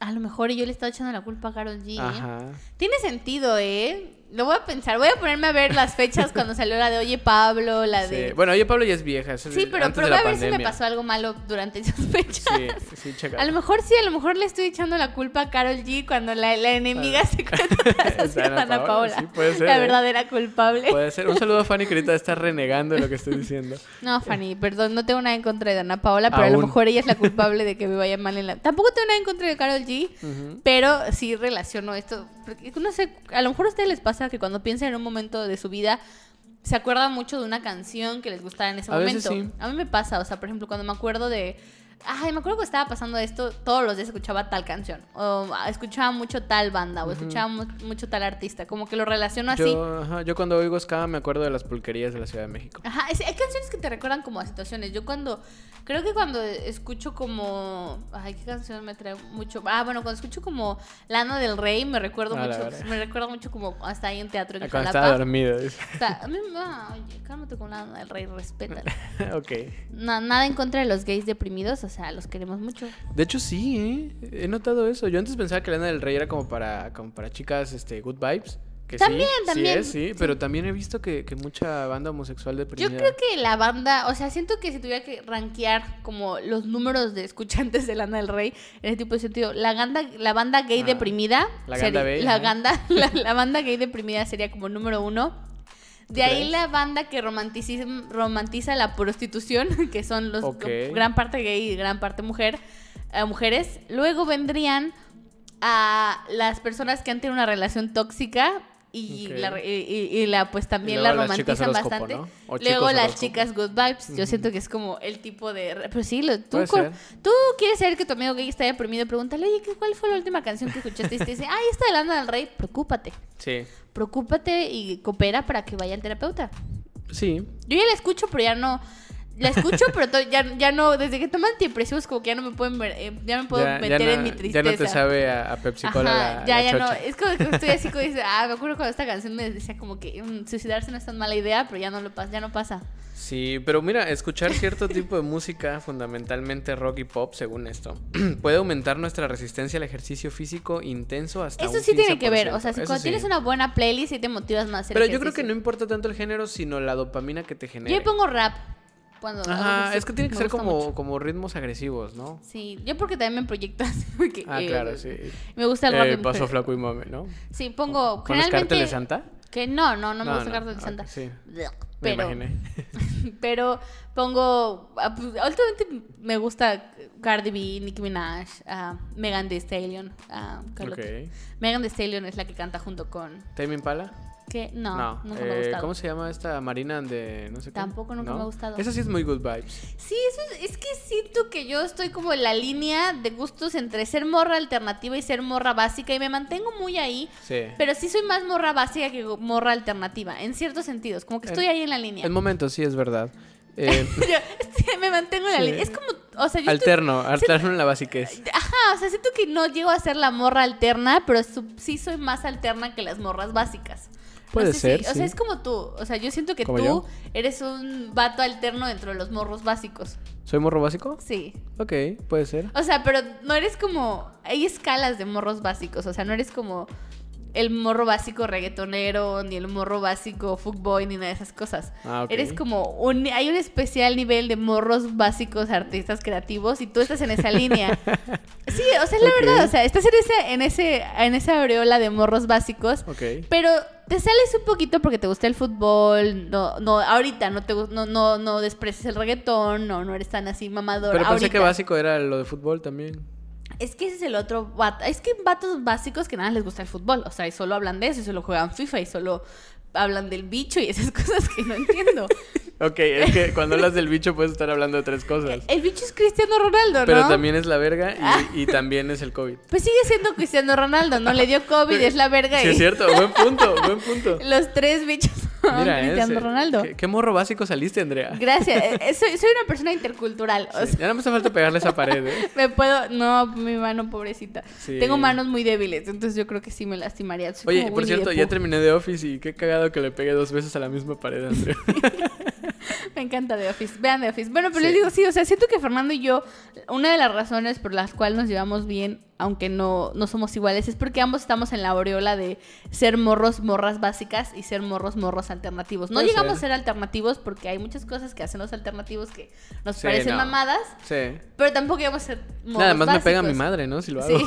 A lo mejor yo le estaba echando la culpa a Carol G. ¿eh? Ajá. Tiene sentido, ¿eh? Lo voy a pensar. Voy a ponerme a ver las fechas cuando salió la de Oye Pablo, la Sí. de... Bueno, oye, Pablo ya es vieja. eso es Sí, pero, pero voy a ver si me pasó algo malo durante esas fechas. Sí, sí, checa. A lo mejor sí, a lo mejor le estoy echando la culpa a Carol G cuando la, la enemiga secreta Es sido Ana Ana Paola, sí, puede ser, La ¿eh? verdadera culpable. Puede ser. Un [laughs] saludo a Fanny que ahorita está renegando de lo que estoy diciendo. No, Fanny, perdón, no tengo nada en contra de Ana Paola, pero a lo mejor ella es la [laughs] culpable de que me vaya mal en la... Tampoco tengo nada en contra de Carol G, pero sí relaciono esto. Porque, no sé, a lo mejor a ustedes les pasa que cuando piensan en un momento de su vida, se acuerdan mucho de una canción que les gustaba en ese A veces momento. sí. A mí me pasa, o sea, por ejemplo, cuando me acuerdo de... Ay, me acuerdo que estaba pasando esto, todos los días escuchaba tal canción, o escuchaba mucho tal banda, o escuchaba mu- mucho tal artista, como que lo relaciono así. Yo, ajá, yo cuando oigo ska me acuerdo de las pulquerías de la Ciudad de México. Ajá, es- hay canciones que te recuerdan como a situaciones. Yo cuando, creo que cuando escucho como, ay, qué canción me trae mucho. Ah, bueno, cuando escucho como Lana del Rey, me recuerdo Ah, mucho, me recuerda mucho como hasta ahí en teatro en Ah, Cuando estaba dormido. dice. O sea, a mí, ah, oye, cálmate con Lana del Rey, respeta. [laughs] ok. nada en contra de los gays deprimidos, o sea, los queremos mucho. De hecho, sí, ¿eh? He notado eso. Yo antes pensaba que Lana del Rey era como para, como para chicas este, good vibes. Que También, sí, también, Sí, es, sí, pero también he visto que, que mucha banda homosexual Yo deprimida. creo que la banda, o sea, siento que si tuviera que rankear como los números de escuchantes de Lana del Rey, en ese tipo de sentido, la banda, la banda gay Ah, deprimida, la sería- ganda la, ganda- [laughs] la, la banda gay deprimida sería como número uno. De ahí crees? la banda que romantiza, romantiza la prostitución, [laughs] que son los gran parte gay y gran parte mujer, eh, mujeres. Luego vendrían a las personas que han tenido una relación tóxica y, la, re- y, y- y la pues también la romantizan bastante. Luego las horóscopo. chicas good vibes. Yo siento que es como el tipo de... Pero sí, lo- tú, quieres saber que tu amigo gay está deprimido, pregúntale, oye, ¿qué- ¿cuál fue la última canción que escuchaste? Y te dice, ay, esta de Lana del Rey, preocúpate. Sí, Preocúpate y coopera para que vaya al terapeuta. sí. Yo ya la escucho, pero ya no... La escucho, pero ya, ya no... Desde que toman antidepresivos, como que ya no me pueden ver... eh, ya me puedo Ya- ya meter no- en mi Ya tristeza. no te sabe a, a Pepsi Cola Ajá, la, ya, la ya no. Es como que [laughs] estoy así como dice, ah, me acuerdo cuando esta canción me decía como que mm, suicidarse no es tan mala idea, pero ya no lo pasa, ya no pasa. Sí, pero mira, escuchar cierto tipo de música, fundamentalmente rock y pop, según esto, [clears throat] puede aumentar nuestra resistencia al ejercicio físico intenso hasta Eso un sí tiene que ver, 15%. o sea, si Eso cuando sí. tienes una buena playlist sí te motivas más Pero yo creo que no importa tanto el género, sino la dopamina que te genera. Yo le pongo rap cuando Ajá, es que tiene que me ser como, mucho. como ritmos agresivos, ¿no? Sí, yo porque también me proyecto [laughs] así, porque, Ah, eh, claro, sí. Me gusta el Eh, paso flaco y mame, ¿no? Sí, pongo ¿Con los generalmente cárteles de Santa? Que no, no, no me gusta no, Cartel de Santa. sí. Me Pero, imaginé. [laughs] pero pongo. ah, pues, últimamente me gusta Cardi B, Nicki Minaj, ah, Megan Thee Stallion. ah, ¿cuál Ok. otro? Megan Thee Stallion es la que canta junto con. ¿Tame Impala? ¿Qué? No, nunca me ha eh. ¿Cómo se llama esta Marina de no sé qué? Tampoco nunca me ha gustado. Esa sí es muy good vibes. Sí, eso es, es que siento que yo estoy como en la línea de gustos entre ser morra alternativa y ser morra básica y me mantengo muy ahí. Sí. Pero sí soy más morra básica que morra alternativa, en ciertos sentidos. Como que estoy En- ahí en la línea. En momentos sí es verdad. [laughs] Eh, Yo, sí, me mantengo en la Sí. línea. Es como, o sea, yo estoy- alterno, alterno en la básica es. Ajá, o sea, siento que no llego a ser la morra alterna, pero sí soy más alterna que las morras básicas. No Puede sé ser, si- O sí. sea, es como tú. O sea, yo siento que ¿Como tú yo? eres un vato alterno dentro de los morros básicos. ¿Soy morro básico? Sí. Ok, puede ser. O sea, pero no eres como. Hay escalas de morros básicos. O sea, no eres como el morro básico reggaetonero, ni el morro básico fuckboy, ni nada de esas cosas. Ah, ok. Eres como un... Hay un especial nivel de morros básicos artistas creativos y tú estás en esa línea. [laughs] Sí, o sea, es la verdad, o sea, estás en ese, en ese, en esa aureola de morros básicos. Ok. Pero te sales un poquito porque te gusta el fútbol, no, no, ahorita no te no, no, no desprecias el reggaetón, no, no eres tan así mamador. Pero pensé que básico era lo de fútbol también. Es que ese es el otro vato. Es que vatos básicos que nada les gusta el fútbol. O sea, y solo hablan de eso, y solo juegan FIFA, y solo hablan del bicho y esas [laughs] cosas que no entiendo. Ok, es que cuando hablas del bicho puedes estar hablando de tres cosas. el bicho es Cristiano Ronaldo, ¿no? Pero también es la verga Ah. y, también es el COVID. Pues sigue siendo Cristiano Ronaldo, ¿no? Le dio COVID, es la verga. Sí, es cierto, buen punto, buen punto. Los tres bichos son Mira, Cristiano ese- Ronaldo. ¿qué, qué morro básico saliste, Andrea? Gracias. Eh, eh, soy, soy una persona intercultural. O Sí, sea, Ya no me hace falta pegarle esa pared, ¿eh? [laughs] me puedo. No, mi mano, pobrecita. Sí. Tengo manos muy débiles, entonces yo creo que sí me lastimaría. Soy Oye, por cierto, ya terminé de Office y qué cagado que le pegué dos veces a la misma pared, Andrea. [laughs] [laughs] Me encanta The Office. Vean The Office. Bueno, pero Sí. les digo, sí, o sea, siento que Fernando y yo, una de las razones por las cuales nos llevamos bien, aunque no, no somos iguales, es porque ambos estamos en la aureola de ser morros, morras básicas y ser morros, morros alternativos. No Puede llegamos ser. a ser alternativos porque hay muchas cosas que hacen los alternativos que nos Sí, parecen no. mamadas, Sí. pero tampoco llegamos a ser morros Nada más me pega mi madre, ¿no? Si lo hago. Sí,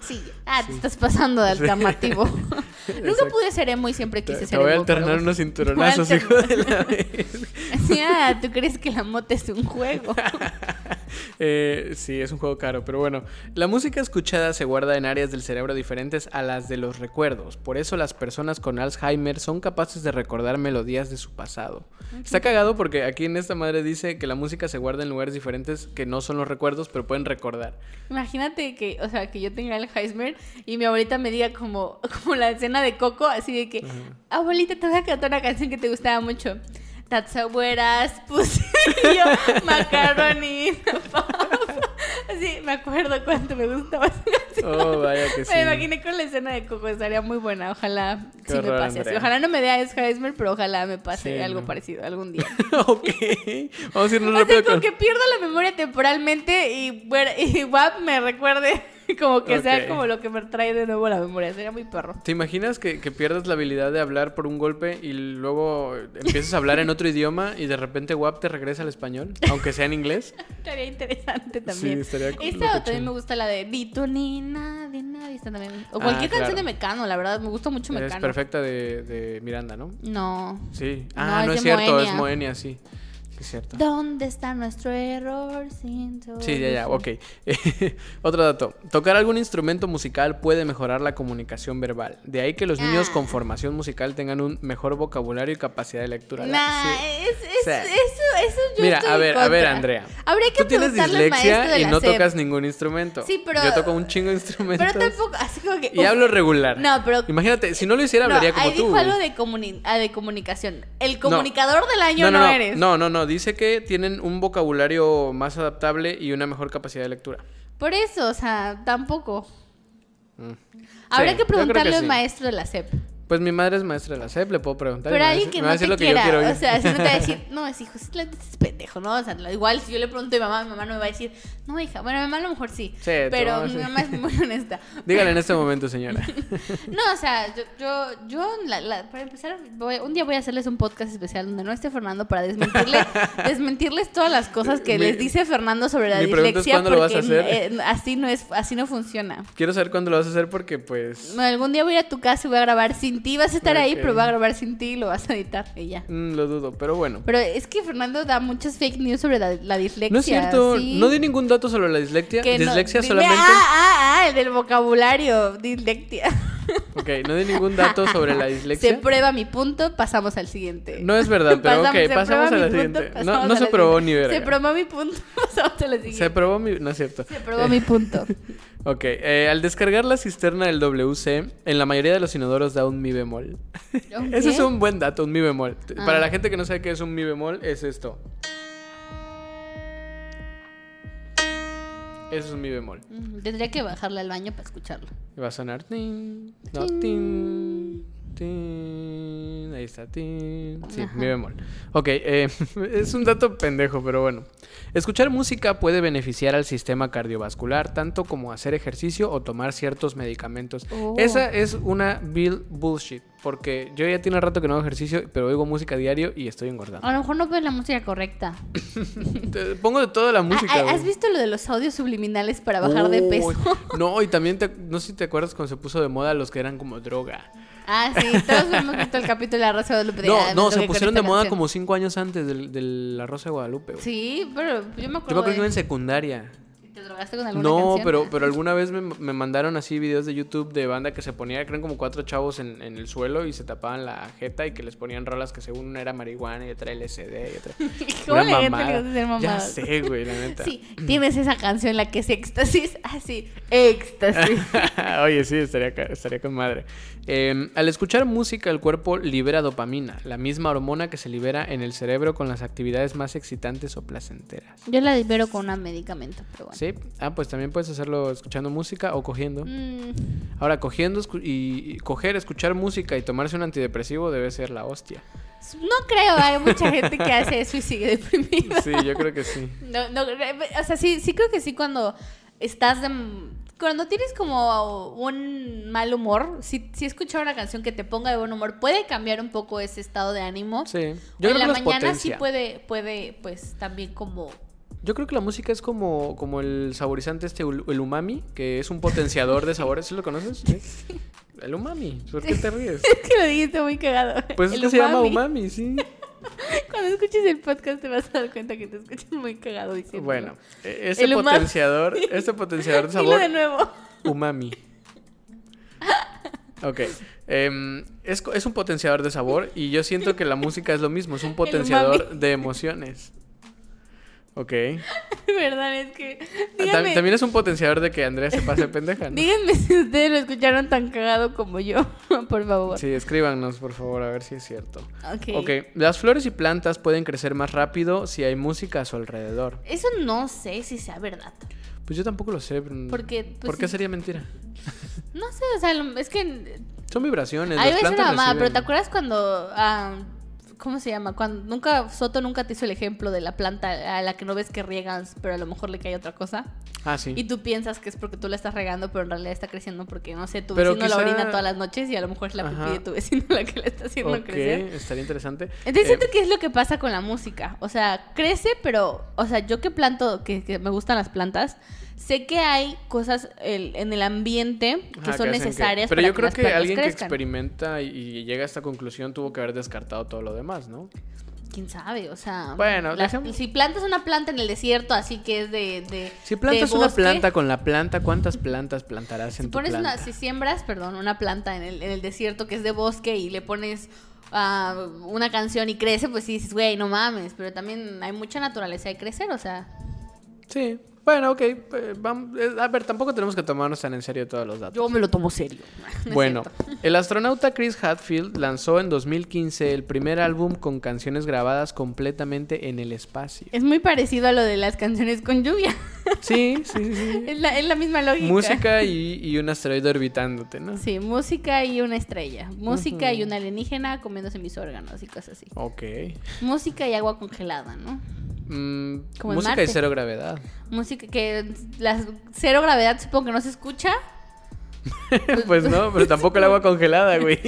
[laughs] sí. Ah, te estás pasando de alternativo. [laughs] Nunca pude ser emo y siempre quise te ser voy a emo, alternar unos [laughs] cinturonazos, hijo de la. Sí, ah, ¿tú crees que la mota es un juego? [laughs] Eh, sí, es un juego caro, pero bueno. La música escuchada se guarda en áreas del cerebro diferentes a las de los recuerdos. Por eso las personas con Alzheimer son capaces de recordar melodías de su pasado. Está cagado porque aquí en esta madre dice que la música se guarda en lugares diferentes que no son los recuerdos, pero pueden recordar. Imagínate que, o sea, que yo tenga Alzheimer y mi abuelita me diga como, [laughs] como la escena de Coco, así de que, abuelita, te voy a cantar una canción que te gustaba mucho. Ass pussy. [laughs] [laughs] Y yo, macaroni. Así, me acuerdo cuánto me gustaba. Oh, vaya que sí. Me imaginé con la escena de Coco, estaría muy buena. Ojalá Qué sí me horror, pase así. Andrea. Ojalá no me dé Alzheimer, pero ojalá me pase Sí, algo no. parecido algún [laughs] día. ok. Vamos a irnos O sea, rápido como con... que pierdo la memoria temporalmente y, bueno, [laughs] y WAP me recuerde [laughs] como que sea como lo que me trae de nuevo la memoria. Sería muy perro. ¿Te imaginas que, que pierdas la habilidad de hablar por un golpe y luego empiezas a hablar en otro idioma y de repente WAP te regresa al español, aunque sea en inglés? [laughs] Estaría interesante también. Sí, estaría Esta también me gusta la de Vito ni nadie, nadie. Esta también. O cualquier Ah, canción claro. de Mecano, la verdad. Me gusta mucho Es Mecano. perfecta de, de Miranda, ¿no? No. Sí. Ah, es no, es cierto, Moenia. es Moenia, sí. Sí, es cierto. ¿Dónde está nuestro error sin Sí, ya, ya, ok. [laughs] Otro dato. Tocar algún instrumento musical puede mejorar la comunicación verbal. De ahí que los niños Ah. con formación musical tengan un mejor vocabulario y capacidad de lectura. Nah, sí. es, eso, eso yo Mira, estoy a ver, a ver. Andrea. Habría que Tú tienes dislexia y no SEP. tocas ningún instrumento. Sí, pero- Yo toco un chingo de instrumentos. Pero tampoco, así como que... Y uf, hablo regular. No, pero... Imagínate, si no lo hiciera, No, hablaría como ahí tú. dijo algo de, comuni- ah, de comunicación. El comunicador del año no, no, eres. no, no, no. Dice que tienen un vocabulario más adaptable y una mejor capacidad de lectura. Por eso, o sea, tampoco. Mm. Habría Sí, que preguntarle al sí. maestro de la SEP. Pues mi madre es maestra de la SEP, le puedo preguntar. Pero alguien que me va a no decir te lo que yo quiera. O sea, si no te va a decir, [laughs] no, es hijo, es pendejo, ¿no? O sea, igual si yo le pregunto a mi mamá, mi mamá no me va a decir, no, hija. Bueno, mi mamá a lo mejor sí. Sí, pero mamá mi mamá es muy [laughs] honesta. Dígale en este momento, señora. [laughs] No, o sea, yo, yo, yo la- la- para empezar, voy- un día voy a hacerles un podcast especial donde no esté Fernando para desmentirle, desmentirles todas las cosas que Mi- les dice Fernando sobre la mi pregunta es dislexia, ¿cuándo lo vas a porque hacer? eh, así no es, así no funciona. Quiero saber cuándo lo vas a hacer porque, pues. No, algún día voy a ir a tu casa y voy a grabar sin ti, vas a estar ahí, Ok. pero voy a grabar sin ti y lo vas a editar y ya. mm, lo dudo, pero bueno. Pero es que Fernando da muchas fake news sobre la, la dislexia. No es cierto, sí. no di ningún dato sobre la dislexia. Que no- dislexia dime- solamente. Ah, ah, ah, el del vocabulario, dislexia. [laughs] Ok, no di ningún dato sobre la [laughs] Se dislexia. prueba mi punto, pasamos al siguiente. No es verdad, pero ok, se pasamos a la punto, siguiente. No, pasamos no a se probó siguiente. ni verga. Se probó mi punto, [laughs] pasamos a la siguiente. Se probó mi. No es cierto. Se probó mi punto. Ok, eh, al descargar la cisterna del WC, en la mayoría de los inodoros da un mi bemol. ¿Un [laughs] Ese es un buen dato, un mi bemol. Ah. Para la gente que no sabe qué es un mi bemol, es esto. Eso es un mi bemol. Mm, Tendría que bajarle al baño para escucharlo. Y va a sonar. tin, no, Tin. Ahí está. tin. Sí, Ajá. mi bemol. Ok, eh, [laughs] es un dato pendejo, pero bueno. Escuchar música puede beneficiar al sistema cardiovascular, tanto como hacer ejercicio o tomar ciertos medicamentos. Oh. Esa es una bill bullshit, porque yo ya tiene rato que no hago ejercicio, pero oigo música diario y estoy engordando. A lo mejor no ves la música correcta. [laughs] Te- Pongo de toda la música. Ah, ah, güey. ¿Has visto lo de los audios subliminales para bajar de peso? [laughs] No, y también, te- no sé si te acuerdas cuando se puso de moda los que eran como droga. Ah, sí, todos hemos visto el capítulo de La Rosa de Guadalupe. de, No, ah, no, se pusieron de moda canción. como cinco años antes del, de La Rosa de Guadalupe. güey. Sí, pero yo me Yo me acuerdo. acuerdo que iba de... en secundaria. ¿Te drogaste con alguna No, canción? pero, pero alguna vez me, me mandaron así videos de YouTube de banda que se ponía, creen como cuatro chavos en, en el suelo y se tapaban la jeta y que les ponían rolas que según una era marihuana y otra LSD y otra. [laughs] ¿Cómo una le mamada. ser Ya sé, güey, la neta. Sí, tienes esa canción en la que es éxtasis. Así, éxtasis. [laughs] Oye, sí, estaría, estaría con madre. Eh, al escuchar música, el cuerpo libera dopamina, la misma hormona que se libera en el cerebro con las actividades más excitantes o placenteras. Yo la libero con un medicamento, pero bueno. ¿Sí? Ah, pues también puedes hacerlo escuchando música o cogiendo. Mm, Ahora, cogiendo y coger, escuchar música y tomarse un antidepresivo debe ser la hostia. no creo, hay mucha gente que hace eso y sigue deprimida. Sí, yo creo que sí. No, no, o sea, sí, sí creo que sí cuando estás de... Cuando tienes como un mal humor, si, si escuchar una canción que te ponga de buen humor, puede cambiar un poco ese estado de ánimo. Sí. Yo en creo la que los mañana sí puede, puede, pues también como... Yo creo que la música es como, como el saborizante este, el umami, que es un potenciador de sabores. ¿Sí lo conoces? Sí. [laughs] El umami. ¿Por qué te ríes? [laughs] Es que lo dijiste muy cagado. Pues es El que se llama umami, sí. [laughs] [laughs] Cuando escuches el podcast te vas a dar cuenta que te escuchas muy cagado diciendo. Bueno, e- ese El umami. potenciador, [laughs] este potenciador de Dilo sabor, de nuevo. umami. [laughs] Ok. em, es, es un potenciador de sabor y yo siento que la música es lo mismo, es un potenciador de emociones. Ok. [laughs] verdad, es que. Díganme, También es un potenciador de que Andrea se pase [laughs] pendeja. ¿no? díganme si ustedes lo escucharon tan cagado como yo, [laughs] por favor. Sí, escríbanos, por favor, a ver si es cierto. Ok. Ok, las flores y plantas pueden crecer más rápido si hay música a su alrededor. Eso no sé si sea verdad. Pues yo tampoco lo sé. Porque, pues, ¿Por qué sí. sería mentira? No sé, o sea, es que. Son vibraciones. Ahí las ser una plantas mamada, pero ¿te acuerdas cuando. ah, ¿Cómo se llama? Cuando nunca. Soto nunca te hizo el ejemplo de la planta a la que no ves que riegas, pero a lo mejor le cae otra cosa. Ah, sí. Y tú piensas que es porque tú la estás regando, pero en realidad está creciendo porque, no sé, tu Pero vecino la quizá- orina todas las noches y a lo mejor es la pipí Ajá. de tu vecino la que la está haciendo Ok, crecer. estaría interesante. Entonces Eh, siento que es lo que pasa con la música. O sea, crece, pero, o sea, yo que planto, que, que me gustan las plantas, sé que hay cosas el- en el ambiente que ajá, son que- necesarias Pero para yo creo que alguien que experimenta y, llega a esta conclusión tuvo que haber descartado todo lo demás, ¿no? ¿Quién sabe? O sea, Bueno, dejemos- si plantas una planta en el desierto, así que es de... de Si plantas de una planta con la planta, ¿cuántas plantas plantarás Si en tu pones una, planta? si siembras, perdón, una planta en el, en el desierto que es de bosque y le pones ah, una canción y crece, pues sí dices, güey, no mames. Pero también hay mucha naturaleza de crecer, o sea. Sí. Bueno, ok. eh, vam- eh, a ver, tampoco tenemos que tomarnos tan en serio todos los datos. Yo me lo tomo serio. [laughs] No Bueno, el astronauta Chris Hadfield lanzó en 2015 el primer álbum con canciones grabadas completamente en el espacio. Es muy parecido a lo de las canciones con lluvia. [laughs] Sí, sí, sí. sí. es, la, es la misma lógica. Música y, y un asteroide orbitándote, ¿no? Sí, música y una estrella. Música y un alienígena comiéndose mis órganos y cosas así. Ok. Música y agua congelada, ¿no? Mm, Como música y cero gravedad. Música que la cero gravedad supongo que no se escucha. [laughs] pues no, pero tampoco el agua [laughs] congelada, güey.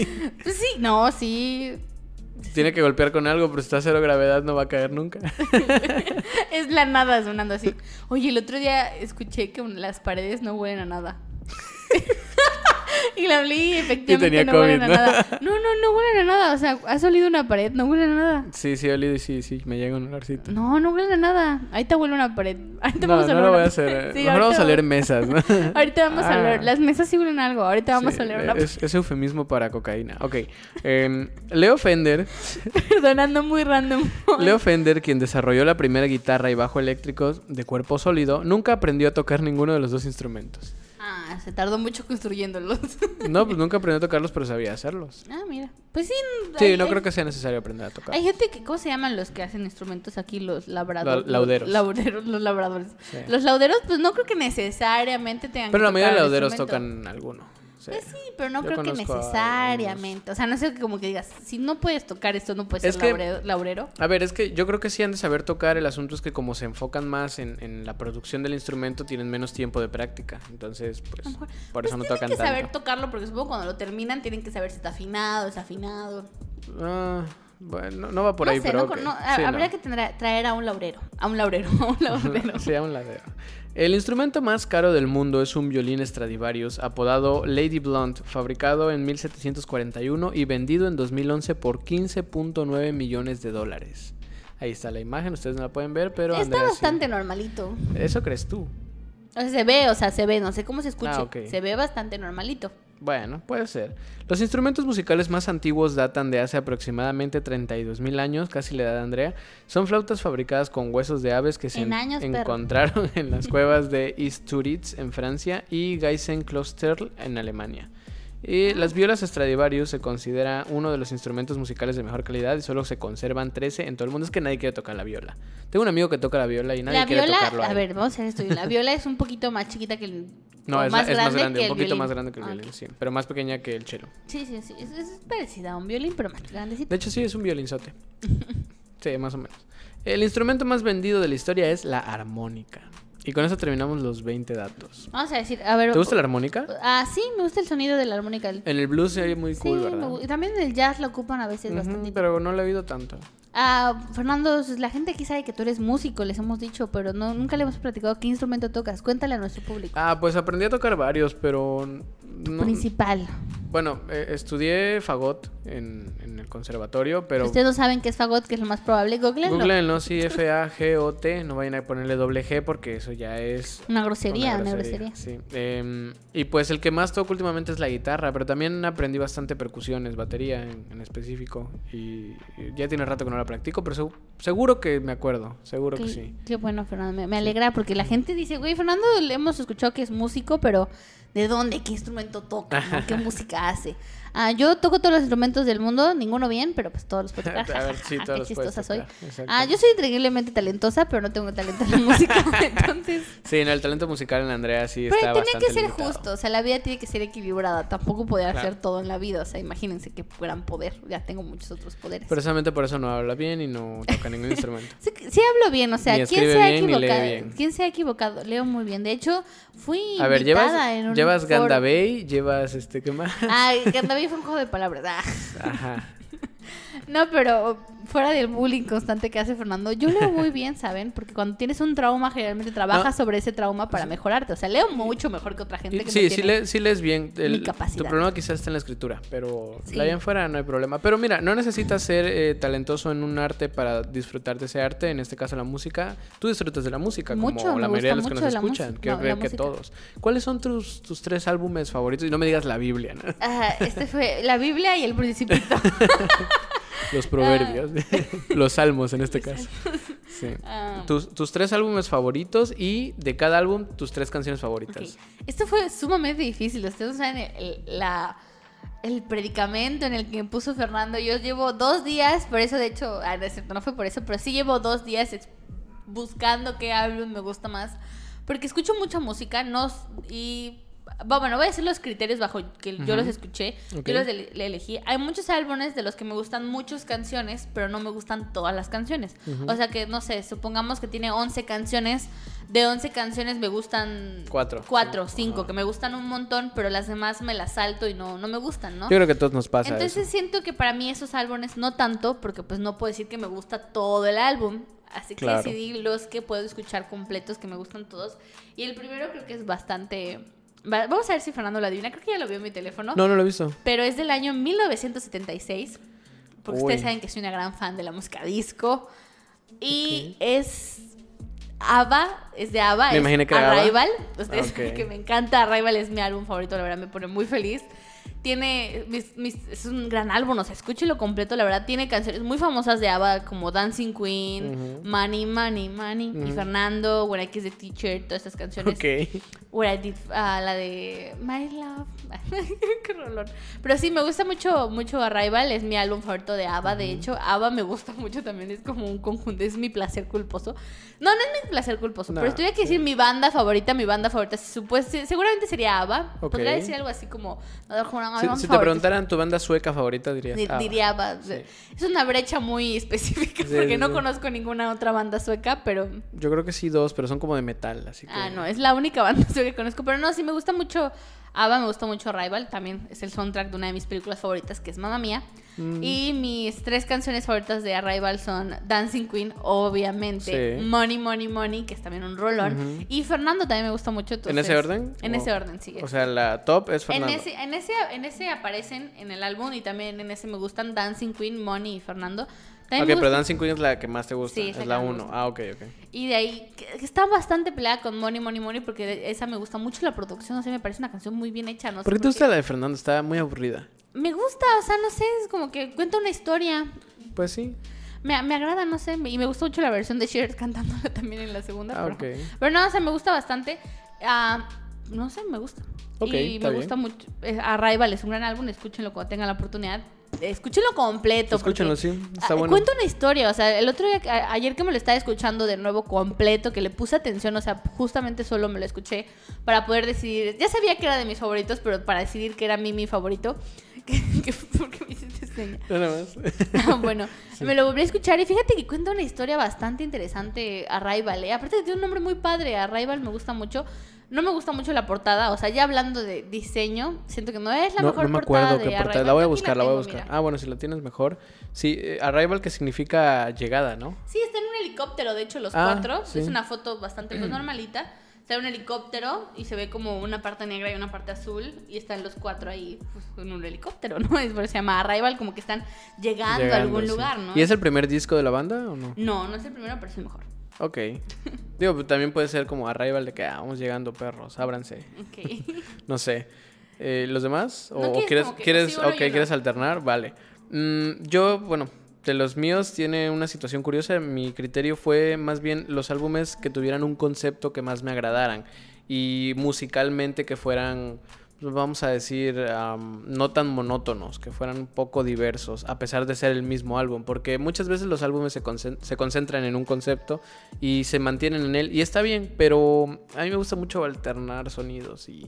Pues sí, no, sí. Tiene que golpear con algo, pero si está a cero gravedad no va a caer nunca. [laughs] Es la nada sonando así. Oye, el otro día escuché que las paredes no huelen a nada. [laughs] y la y efectivamente tenía no COVID, huelen a ¿no? nada. No, no, no huelen a nada. O sea, has olido una pared, no huelen a nada. Sí, sí, olido y sí, sí, me llega un olorcito. No, no huelen a nada. Ahorita huele una pared. Ahorita No, vamos a no oler lo voy a hacer. eh. [laughs] Sí, Mejor vamos a leer vamos- mesas, ¿no? [laughs] Ahorita vamos a Ah. hablar. Las mesas sí huelen algo. Ahorita vamos Sí, a leer una es, es eufemismo para cocaína. Ok. em, Leo Fender, Perdonando muy random. Leo Fender, quien desarrolló la primera guitarra y bajo eléctricos de cuerpo sólido, nunca aprendió a tocar ninguno de los dos instrumentos. Ah, se tardó mucho construyéndolos. [laughs] No, pues nunca aprendió a tocarlos, pero sabía hacerlos. ah, mira. Pues sí. Sí, hay- no hay- creo que sea necesario aprender a tocar. Hay gente que, ¿cómo se llaman los que hacen instrumentos aquí? Los labradores. La- lauderos. Los, lauderos, los labradores. Sí. Los lauderos, pues no creo que necesariamente tengan Pero la que mayoría de tocar el lauderos tocan alguno. Sí. Pues sí, pero no Yo creo que necesariamente. O sea, no sé como que digas, si no puedes tocar esto, no puedes Es ser que- laure- laurero. A ver, es que yo creo que sí han de saber tocar. El asunto es que como se enfocan más en, en la producción del instrumento, tienen menos tiempo de práctica. Entonces, pues, por Pues eso no tienen tocan que saber tanto. tocarlo porque supongo cuando lo terminan tienen que saber si está afinado, desafinado. Ah, bueno, no va por no ahí, sé, pero no, ok. no, a- Sí, no. habría que tener- traer a un laurero. A un laurero, a un [laughs] laurero. Sí, a un ladero. El instrumento más caro del mundo es un violín Stradivarius apodado Lady Blunt, fabricado en 1741 y vendido en 2011 por 15.9 millones de dólares. Ahí está la imagen, ustedes no la pueden ver, pero Está Andrea sí. bastante normalito. Eso crees tú. O sea, se ve, o sea, se ve, no sé cómo se escuche. Ah. Se ve bastante normalito. Bueno, puede ser. Los instrumentos musicales más antiguos datan de hace aproximadamente 32.000 años, casi la edad de Andrea. Son flautas fabricadas con huesos de aves que se En años, encontraron en las cuevas de Isturitz en Francia y Geisenkloster en Alemania. Y Ah. las violas Stradivarius se considera uno de los instrumentos musicales de mejor calidad y solo se conservan 13 en todo el mundo. Es que nadie quiere tocar la viola. Tengo un amigo que toca la viola y nadie la quiere viola, tocarlo. a ver, vamos a hacer esto. La viola es un poquito más chiquita que el. [laughs] No, es, más grande, que un el poquito violín. más grande que el Ah, violín, sí. Pero más pequeña que el cello. Sí, sí, sí. Es, es parecida a un violín, pero más grandecito. De hecho, sí, es un violinzote. [laughs] Sí, más o menos. El instrumento más vendido de la historia es la armónica. Y con eso terminamos los 20 datos. Vamos a decir, a ver. ¿Te gusta la armónica? Ah, sí, me gusta el sonido de la armónica. En el blues se oye muy Sí, cool, me ¿verdad? gu- y también en el jazz lo ocupan a veces bastante. pero no lo he oído tanto. Ah, Fernando, la gente aquí sabe que tú eres músico, les hemos dicho, pero no, nunca le hemos platicado qué instrumento tocas. Cuéntale a nuestro público. Ah, pues aprendí a tocar varios, pero... no- Principal. Bueno, eh, estudié fagot en, en el conservatorio, pero... ustedes no saben qué es fagot, que es lo más probable, googleenlo. Google, no, sí, F-A-G-O-T, no vayan a ponerle doble G porque eso ya es Una grosería, una grosería. Sí. Em, y pues el que más toco últimamente es la guitarra, pero también aprendí bastante percusiones, batería en, en específico. Y, y ya tiene rato que no la practico, pero segu- seguro que me acuerdo, seguro que sí. qué bueno, Fernando. Me, me alegra porque la gente dice, güey, Fernando le hemos escuchado que es músico, pero ¿de dónde? ¿Qué instrumento toca? no? ¿Qué música hace? Ah, yo toco todos los instrumentos del mundo, ninguno bien, pero pues todos los puedo tocar. [laughs] A ver, sí, [laughs] Qué todos los puedes chistosa soy. tocar, exacto. Ah, yo soy increíblemente talentosa, pero no tengo talento en la [laughs] música, entonces... Sí, no, el talento musical en Andrea sí Pero está tenía bastante que ser limitado. justo, o sea, la vida tiene que ser equilibrada. Tampoco Claro. hacer todo en la vida, o sea, imagínense qué gran poder. Ya tengo muchos otros poderes. Precisamente por eso no habla bien y no toca ningún instrumento. Sí, sí hablo bien, o sea, Ni ¿quién escribe se ha bien, ni lee equivocado? ¿Quién se ha equivocado? Leo muy bien. De hecho, fui A ver, invitada llevas, en un llevas foro. Ganda Bay, llevas este, ¿qué más? Ay, Gandabay fue un juego de palabras. Ah. Ajá. [laughs] No, pero fuera del bullying constante que hace Fernando, yo leo muy bien, ¿saben? Porque cuando tienes un trauma, generalmente trabajas sobre ese trauma para mejorarte. O sea, leo mucho mejor que otra gente que no sí, sí, tiene- le- sí lees bien. mi El- capacidad. Tu problema quizás está en la escritura, pero Sí. de ahí en fuera no hay problema. Pero mira, no necesitas ser eh, talentoso en un arte para disfrutar de ese arte, en este caso la música. Tú disfrutas de la música, Mucho, como la mayoría de los que nos la escuchan. Quiero No, la que música. todos. ¿Cuáles son tus, tus tres álbumes favoritos? Y no me digas la Biblia, ¿no? Ah, este fue la Biblia y el Principito. [laughs] Los proverbios, [laughs] los salmos en este caso. Sí. [laughs] Ah. Tus, tus tres álbumes favoritos y de cada álbum tus tres canciones favoritas. Esto fue sumamente difícil. Ustedes no saben el, el- la, el predicamento en el que me puso Fernando. Yo llevo dos días, por eso de hecho, ah, no, es cierto, no fue por eso, pero sí llevo dos días buscando qué álbum me gusta más. Porque escucho mucha música, no y bueno, voy a decir los criterios bajo que yo los escuché, Ok. yo los ele- le elegí. Hay muchos álbumes de los que me gustan muchas canciones, pero no me gustan todas las canciones. O sea que, no sé, supongamos que tiene 11 canciones, de 11 canciones me gustan Cuatro. cuatro, cinco, que me gustan un montón, pero las demás me las salto y no, no me gustan, ¿no? Yo creo que a todos nos pasa Entonces eso. siento que para mí esos álbumes no tanto, porque pues no puedo decir que me gusta todo el álbum. Así que Claro. decidí los que puedo escuchar completos, que me gustan todos. Y el primero creo que es bastante... va- Vamos a ver si Fernando lo adivina. Creo que ya lo vio en mi teléfono. No, no lo he visto. Pero es del año 1976. Porque Uy. ustedes saben que soy una gran fan de la música disco. Y es ABBA, es de ABBA. Me es imaginé que era ABBA. Arrival. Ustedes Ok. saben que me encanta Arrival, es mi álbum favorito, la verdad me pone muy feliz. Tiene, mis- mis- es un gran álbum, o sea, escúchelo completo, la verdad. Tiene canciones muy famosas de ABBA como Dancing Queen, Money, Money, Money, y Fernando, When I Kiss the Teacher, todas estas canciones. Ok. Where I did, ah, la de My Love. [laughs] Qué rolón. Pero sí, me gusta mucho, mucho Arrival. Es mi álbum favorito de ABBA. De hecho, ABBA me gusta [laughs] mucho también. Es como un conjunto. Es mi placer culposo. No, no es mi placer culposo. No, pero si tuviera que decir mi banda favorita, mi banda favorita, sí, seguramente sería ABBA. Ok. Podría decir algo así como. no, como una- Si, te preguntaran tu banda sueca favorita, dirías. Di- ABBA. Diría ABBA. Sí. Es una brecha muy [laughs] específica Sí, porque sí, no conozco ninguna otra banda sueca, pero Yo creo que sí, dos, pero son como de metal, así que. Ah, no, es la única banda [laughs] sueca que conozco. Pero no, sí me gusta mucho ABBA, me gusta mucho Rival. También es el soundtrack de una de mis películas favoritas, que es Mamma Mía. Mm. Y mis tres canciones favoritas de Arrival son Dancing Queen, obviamente. Sí. Money, Money, Money, que es también un rolón. Y Fernando también me gusta mucho. ¿En ese orden? En O- ese orden, sí. O sea, la top es en Fernando. ese, en, ese, en ese aparecen en el álbum y también en ese me gustan Dancing Queen, Money y Fernando. También Ok, pero Dancing Queen es la que más te gusta. Sí, es la me uno. gusta. Ah, ok, ok. Y de ahí, está bastante peleada con Money, Money, Money, porque esa me gusta mucho la producción, o sea, me parece una canción muy bien hecha, no sé ¿Por qué te gusta la de Fernando? Está muy aburrida. Me gusta, o sea, no sé, es como que cuenta una historia. Pues sí. Me, me agrada, no sé, y me gusta mucho la versión de Cher [laughs] cantándola también en la segunda. Ah, pero, ok. pero no, o sea, me gusta bastante. Ah, no sé, me gusta. Ok, y me bien. gusta mucho. eh, Arrival es un gran álbum, escúchenlo cuando tengan la oportunidad. Escúchenlo completo. porque, Escúchenlo, sí, está ah, bueno. Cuenta una historia, o sea, el otro día, a- ayer que me lo estaba escuchando de nuevo completo, que le puse atención, o sea, justamente solo me lo escuché para poder decidir. Ya sabía que era de mis favoritos, pero para decidir que era mi, mi favorito. [laughs] que, que- ¿Por qué me hiciste seña? [laughs] Nada más. Ah, bueno, [laughs] me lo volví a escuchar y fíjate que cuenta una historia bastante interesante Arrival, ¿eh? Aparte tiene un nombre muy padre, Arrival me gusta mucho. No me gusta mucho la portada, o sea, ya hablando de diseño, siento que no es la no, mejor no me portada acuerdo de qué portada. Arrival. La voy a buscar, la voy a buscar. mira. Ah, bueno, si la tienes mejor. Sí, eh, Arrival que significa llegada, ¿no? Sí, está en un helicóptero, de hecho, los Ah, cuatro. sí. Es una foto bastante pues, normalita. Está en un helicóptero y se ve como una parte negra y una parte azul. Y están los cuatro ahí pues, en un helicóptero, [laughs] ¿no? Es por eso se llama Arrival, como que están llegando, a algún sí. lugar, ¿no? ¿Y es el primer disco de la banda o no? No, no es el primero, pero es el mejor. Ok. Digo, pues, también puede ser como Arrival de que ah, vamos llegando perros, ábranse. Ok. [laughs] No sé. Eh, ¿Los demás? ¿O, ¿No o quieres quieres, como que- quieres, alternar? Vale. Mm, yo, bueno, de los míos tiene una situación curiosa. Mi criterio fue más bien los álbumes que tuvieran un concepto que más me agradaran. Y musicalmente que fueran, pues, vamos a decir, no tan monótonos, que fueran un poco diversos, a pesar de ser el mismo álbum. Porque muchas veces los álbumes se, concen- se concentran en un concepto y se mantienen en él. Y está bien, pero a mí me gusta mucho alternar sonidos y...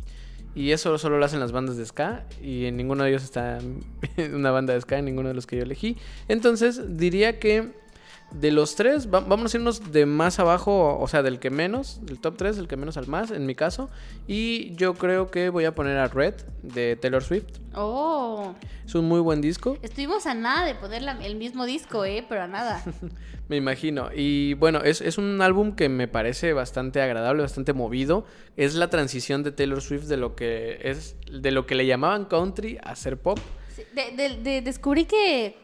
Y eso solo lo hacen las bandas de ska. Y en ninguno de ellos está [laughs] una banda de ska, en ninguno de los que yo elegí. Entonces diría que de los tres, va- vamos a irnos de más abajo, o sea, del que menos, del top 3, del que menos al más, en mi caso. Y yo creo que voy a poner a Red de Taylor Swift. Oh, Es un muy buen disco, estuvimos a nada de poner la- el mismo disco, ¿eh? Pero a nada. [laughs] me imagino. Y bueno, es, es un álbum que me parece bastante agradable, bastante movido. Es la transición de Taylor Swift de lo que es, de lo que le llamaban country a ser pop. Sí, de- de- de- descubrí que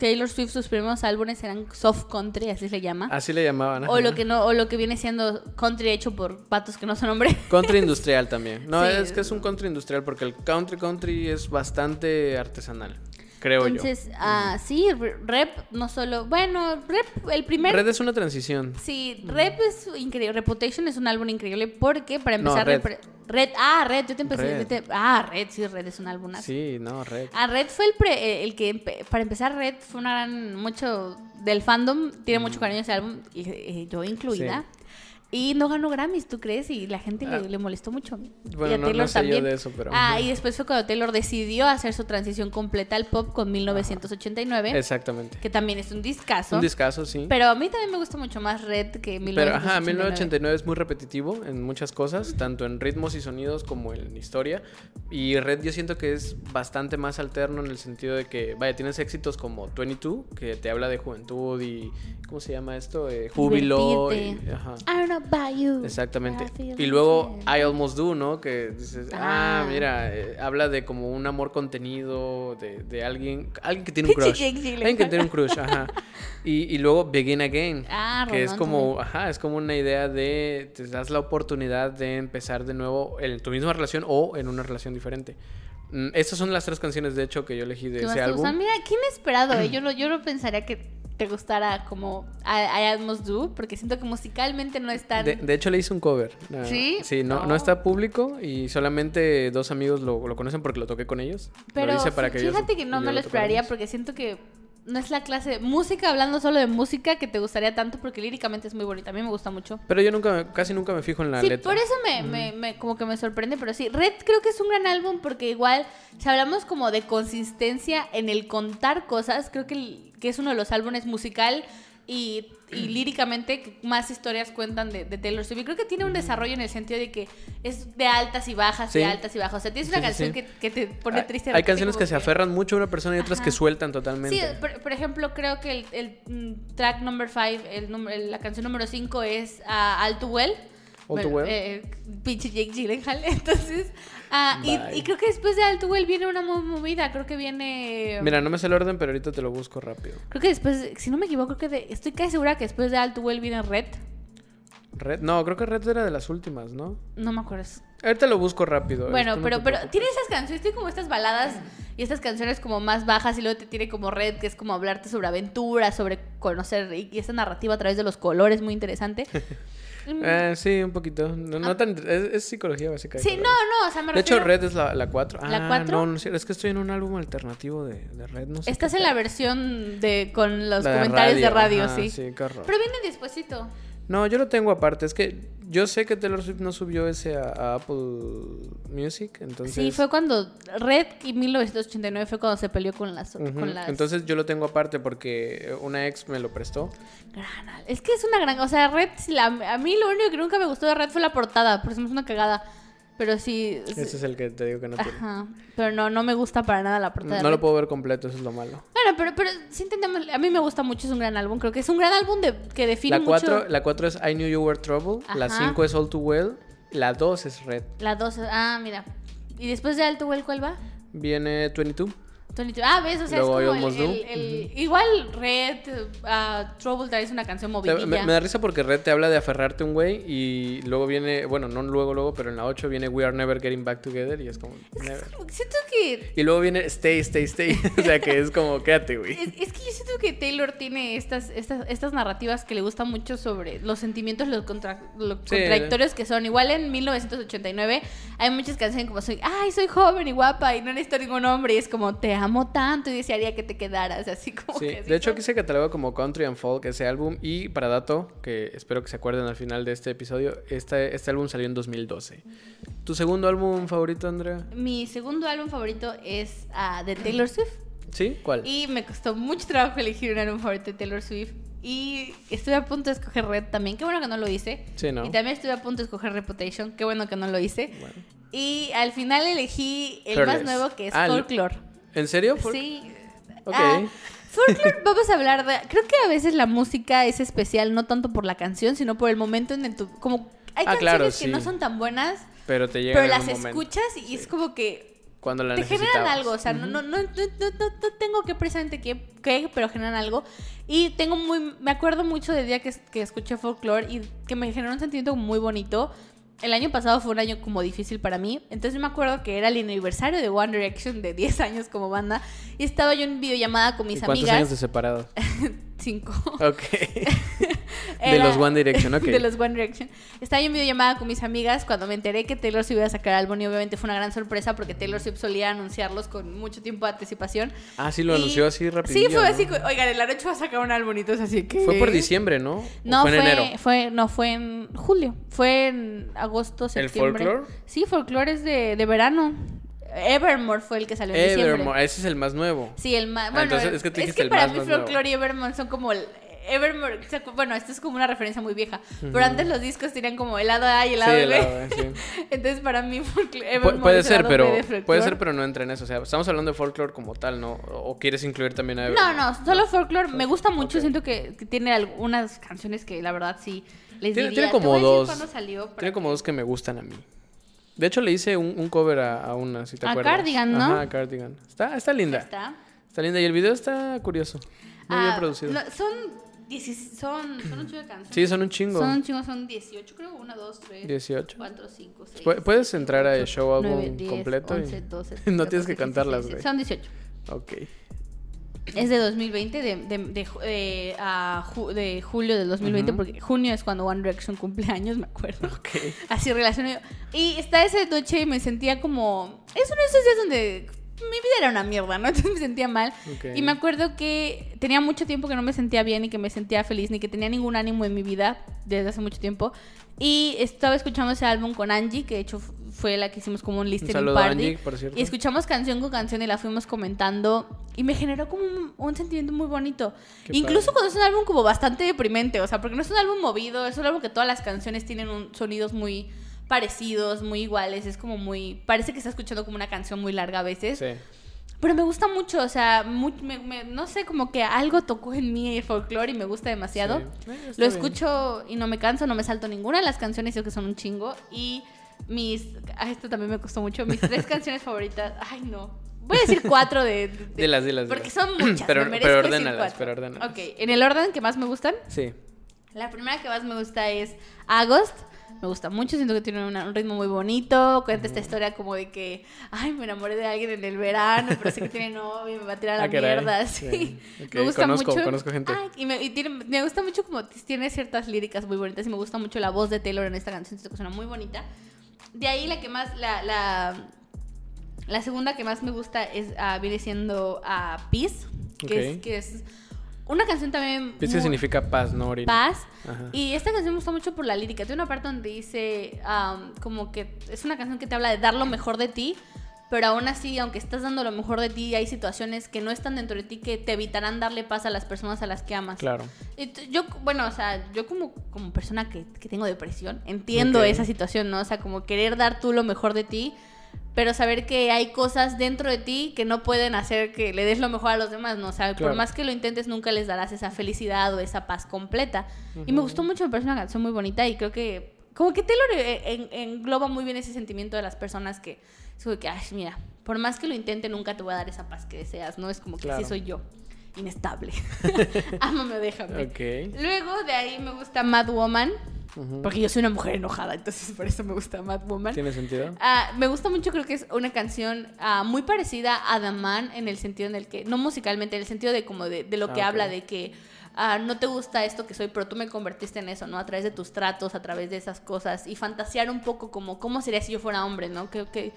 Taylor Swift, sus primeros álbumes eran soft country, así se llama. Así le llamaban. O lo que no, o lo que viene siendo country hecho por patos que no son hombres. [laughs] Country industrial también. No, Sí. es que es un country industrial porque el country country es bastante artesanal, creo Entonces, ah, sí, re- rep no solo, bueno, rep el yo. primer Red es una transición. Sí, Rep es increíble. Reputation es un álbum increíble porque para No, empezar Red. Red. Red, ah, Red, yo te empecé Red. yo te- ah, Red, sí, Red es un álbum así. Sí, no, Red. Ah, Red fue el, pre- eh, el que, para empezar, Red fue una gran, mucho del fandom, tiene mucho cariño ese álbum, y, eh, yo incluida. Y no ganó Grammys, ¿tú crees? Y la gente le, Ah. le molestó mucho. Bueno, y a no- Taylor no sé yo de eso, pero- Ah, y después fue cuando Taylor decidió hacer su transición completa al pop con 1989, Exactamente. que también es un discazo. Un discazo, sí. Pero a mí también me gusta mucho más Red que 1989. Pero ajá, 1989 es muy repetitivo en muchas cosas, tanto en ritmos y sonidos como en historia. Y Red yo siento que es bastante más alterno en el sentido de que, vaya, tienes éxitos como 22, que te habla de juventud y, ¿cómo se llama esto? Eh, júbilo. y- ajá. I don't know about you. Exactamente. Y luego I Almost Do, ¿no? Que dices, ah, Ah. mira, eh, habla de como un amor contenido, de, de alguien, alguien que tiene un crush. Alguien que tiene un crush, ajá. Y, y luego Begin Again, Ah, que es como, ajá, es como una idea de, te das la oportunidad de empezar de nuevo en tu misma relación o en una relación diferente. Mm, Estas son las tres canciones, de hecho, que yo elegí de ¿Qué más ese álbum. Mira, qué inesperado, ¿eh? [clears throat] Yo no, yo no pensaría que te gustara como I, I Almost Do, porque siento que musicalmente no es tan... De, de hecho, le hice un cover. ¿Sí? Sí, no, Oh. no está público y solamente dos amigos lo, lo conocen porque lo toqué con ellos. Pero lo hice para que ellos- fíjate que no me lo tocáramos. esperaría porque siento que no es la clase de música, hablando solo de música, que te gustaría tanto porque líricamente es muy bonita. A mí me gusta mucho. Pero yo nunca, casi nunca me fijo en la sí, letra. por eso me, me- me- como que me sorprende, pero sí, Red creo que es un gran álbum porque igual, si hablamos como de consistencia en el contar cosas, creo que, que es uno de los álbumes musical y, y líricamente más historias cuentan de, de Taylor Swift. Y creo que tiene un desarrollo en el sentido de que es de altas y bajas, Sí. de altas y bajas. O sea, tienes una Sí, canción sí. Que, que te pone triste. Hay canciones que se aferran mucho a una persona y otras que sueltan totalmente. Sí, por, por ejemplo, creo que el, el, mm, track number 5, el, la canción número 5 es ah, All Too Well. All Too Well. eh, pinche Jake Gyllenhaal. [laughs] Entonces, ah, y, creo que después de All Too Well viene una movida. Creo que viene. Mira, no me sé el orden, pero ahorita te lo busco rápido. Creo que después, si no me equivoco, creo que de- estoy casi segura que después de All Too Well viene Red. Red, no, creo que Red era de las últimas, ¿no? No me acuerdo. Ahorita lo busco rápido. Bueno, no pero, pero tiene esas canciones, tiene como estas baladas y estas canciones como más bajas y luego te tiene como Red, que es como hablarte sobre aventura, sobre conocer y, y esta narrativa a través de los colores, muy interesante. [laughs] Mm, Eh, sí, un poquito. No, no tan, es, es psicología básica. de sí, no, no, o sea, me De hecho. Red es la 4. ¿La ah, cuatro? No, no es es que estoy en un álbum alternativo de, de Red. No sé Estás en la versión de con los La de comentarios de radio, ajá, sí. Sí, qué horror. Pero viene despuesito. No, yo lo tengo aparte. Es que yo sé que Taylor Swift no subió ese a, a Apple Music. Entonces, Sí, fue cuando Red y 1989 fue cuando se peleó con las... Ujú, con las... Entonces yo lo tengo aparte porque una ex me lo prestó. Gran Es que es una gran... O sea, Red, la- a mí lo único que nunca me gustó de Red fue la portada, por eso es una cagada. Pero sí... Ese es el que te digo que no tiene. Ajá. Pero no, no me gusta para nada la portada. de No lo puedo ver completo, eso es lo malo. Bueno, pero, pero sí entendemos. A mí me gusta mucho, es un gran álbum. Creo que es un gran álbum de, que define La 4 mucho. la cuatro es I Knew You Were Trouble. La Ajá. 5 es All Too Well. La 2 es Red. La 2. Ah, mira. ¿Y después de Alto Well cuál va? Viene 22. 22. Ah, ves, o sea, Luego es como el, Igual Red, ah, Trouble Trae es una canción movidilla. Me, me da risa porque Red te habla de aferrarte a un güey y luego viene, bueno, no luego, luego, pero en la 8 viene We Are Never Getting Back Together y es como, never. Siento que... Y luego viene Stay, Stay, Stay. [laughs] o sea que es como, quédate, güey. Es, es que yo siento que Taylor tiene estas, estas, estas narrativas que le gustan mucho sobre los sentimientos, los, contra- lo Sí. contradictorios que son. Igual en 1989 hay muchas canciones como soy, ay, soy joven y guapa y no necesito ningún hombre. Y es como, te amo tanto y desearía que te quedaras. Así como Sí, que así de hecho aquí se cataloga como Country and Folk ese álbum y para dato, que espero que se acuerden al final de este episodio, este, este álbum salió en 2012. ¿Tu segundo álbum favorito, Andrea? Mi segundo álbum favorito es ah, de Taylor Swift. ¿Sí? ¿Cuál? Y me costó mucho trabajo elegir un álbum favorito de Taylor Swift. Y estuve a punto de escoger Red también. Qué bueno que no lo hice. Sí, ¿no? Y también estuve a punto de escoger Reputation. Qué bueno que no lo hice. Bueno. Y al final elegí el más nuevo que es Ah, Folklore. ¿En serio? ¿Por- Sí. Ok. Ah, Folklore, vamos a hablar de. Creo que a veces la música es especial, no tanto por la canción, sino por el momento en el tu. Como hay Ah, canciones claro, que sí. no son tan buenas, Pero te llega pero en las un escuchas y es como que Cuando la te generan algo, o sea, no, no, no, no, no, no- no tengo que precisamente qué, qué, pero generan algo. Y tengo muy, me acuerdo mucho del día que, que escuché folklore y que me generó un sentimiento muy bonito el año pasado fue un año como difícil para mí. Entonces me acuerdo que era el aniversario de One Direction de [laughs] 10 años como banda. Y estaba yo en videollamada con mis amigas. ¿Cuántos años de separados? [laughs] 5. Ok. [laughs] De los One Direction, ok. [laughs] De los One Direction. Estaba yo en videollamada con mis amigas cuando me enteré que Taylor Swift iba a sacar álbum y obviamente fue una gran sorpresa porque Taylor Swift solía anunciarlos con mucho tiempo de anticipación. Ah, sí, lo anunció así rápido. Sí, fue ¿no? así, oigan, el Arocho va a sacar un álbum así que... Fue por diciembre, ¿no? No, fue, en enero? fue, no, fue en julio. Fue en agosto, septiembre. ¿El folklore? Sí, folklore es de, de verano. Evermore fue el que salió en diciembre. Evermore, ese es el más nuevo. Sí, el más. Ah, Bueno, entonces es que dijiste el para más, mí. Folklore y Evermore son como el. Evermore, bueno, esto es como una referencia muy vieja. Pero antes los discos tenían como el lado A y el lado Sí, B. lado sí. [laughs] Entonces, para mí, Folklore, Pu- Evermore puede es el ser, pero puede ser, pero no entra en eso. O sea, estamos hablando de folklore como tal, ¿no? ¿O quieres incluir también a No, Evermore? no, solo Folklore. Me gusta mucho. Siento que, que tiene algunas canciones que la verdad sí les Tiene, diría. tiene como dos. salió Tiene como que- dos que me gustan a mí. De hecho, le hice un, un cover a, a una, si te A acuerdas. Cardigan, ¿no? Ajá, a Cardigan. Está, está linda. Está. Está linda. Y el video está curioso. Muy bien Ah, producido. no, son son, son un chingo de canciones. Sí, son un chingo. Son un chingo, son 18, creo. 1, 2, 3, 18. 4, 5, 6. Pu- puedes entrar a show álbum completo y- 11, 12, [laughs] no tienes que cantarlas, güey. Son 18. Ok. Es de 2020, de, de, de, ju- eh, a ju- de julio del 2020, porque junio es cuando One Direction cumple años, me acuerdo. Ok. Así relacioné. Y está esa noche y me sentía como. Es uno de esos días donde mi vida era una mierda, ¿no? [laughs] Entonces me sentía mal. Ok. Y me acuerdo que tenía mucho tiempo que no me sentía bien, ni que me sentía feliz, ni que tenía ningún ánimo en mi vida desde hace mucho tiempo. Y estaba escuchando ese álbum con Angie, que de hecho fue la que hicimos como un Un listening a party. Angie, por. Y escuchamos canción con canción y la fuimos comentando. Y me generó como un, un sentimiento muy bonito. Qué Incluso padre. cuando es un álbum como bastante deprimente. O sea, porque no es un álbum movido, es un álbum que todas las canciones tienen un- sonidos muy parecidos, muy iguales. Es como muy. Parece que está escuchando como una canción muy larga a veces. Sí. Pero me gusta mucho, o sea, mu- me- me- no sé, como que algo tocó en mí el folclore y me gusta demasiado. Sí. Eh, Lo bien. escucho y no me canso, no me salto ninguna de las canciones, creo que son un chingo. Y mis. ah, esto también me costó mucho. Mis tres [laughs] canciones favoritas. Ay, no. Voy a decir cuatro de. de- de- [laughs] Dilas, dilas, Porque dilas. son muchas. [clears throat] Pero- me pero ordénalas, pero ordénalas. Ok, en el orden que más me gustan. Sí. La primera que más me gusta es August. Me gusta mucho, siento que tiene una- un ritmo muy bonito. Cuenta esta historia como de que, ay, me enamoré de alguien en el verano, pero sé que tiene [laughs] novio y me va a tirar a la Ah, mierda. Sí. Sí. Ok, Me gusta conozco- mucho. conozco gente. Ay, y me, y tiene- me gusta mucho como tiene ciertas líricas muy bonitas y me gusta mucho la voz de Taylor en esta canción, siento que suena muy bonita. De ahí la que más, la, la, la segunda que más me gusta es, ah, viene siendo a Peace, que, es, que es una canción también... ¿Qué muy- significa paz, no orina? Paz. Ajá. Y esta canción me gusta mucho por la lírica. Tiene una parte donde dice am, como que es una canción que te habla de dar lo mejor de ti, pero aún así, aunque estás dando lo mejor de ti, hay situaciones que no están dentro de ti que te evitarán darle paz a las personas a las que amas. Claro. Yo, bueno, o sea, yo como, como persona que, que tengo depresión, entiendo esa situación, ¿no? O sea, como querer dar tú lo mejor de ti, pero saber que hay cosas dentro de ti que no pueden hacer que le des lo mejor a los demás, ¿no? O sea, Claro. por más que lo intentes, nunca les darás esa felicidad o esa paz completa. Y me gustó mucho, me parece una canción muy bonita y creo que, como que Taylor eh, en- engloba muy bien ese sentimiento de las personas que, es como que, ay, mira, por más que lo intente, nunca te voy a dar esa paz que deseas, ¿no? Es como que Claro. así soy yo, inestable. [laughs] [laughs] Ámame déjame. Ok. Luego de ahí me gusta Mad Woman, porque yo soy una mujer enojada, entonces por eso me gusta Mad Woman. ¿Tiene sentido? Ah, me gusta mucho, creo que es una canción ah, muy parecida a The Man en el sentido en el que, no musicalmente, en el sentido de como de, de lo que Ah, habla de que ah, no te gusta esto que soy, pero tú me convertiste en eso, ¿no? A través de tus tratos, a través de esas cosas y fantasear un poco como cómo sería si yo fuera hombre, ¿no? Creo que,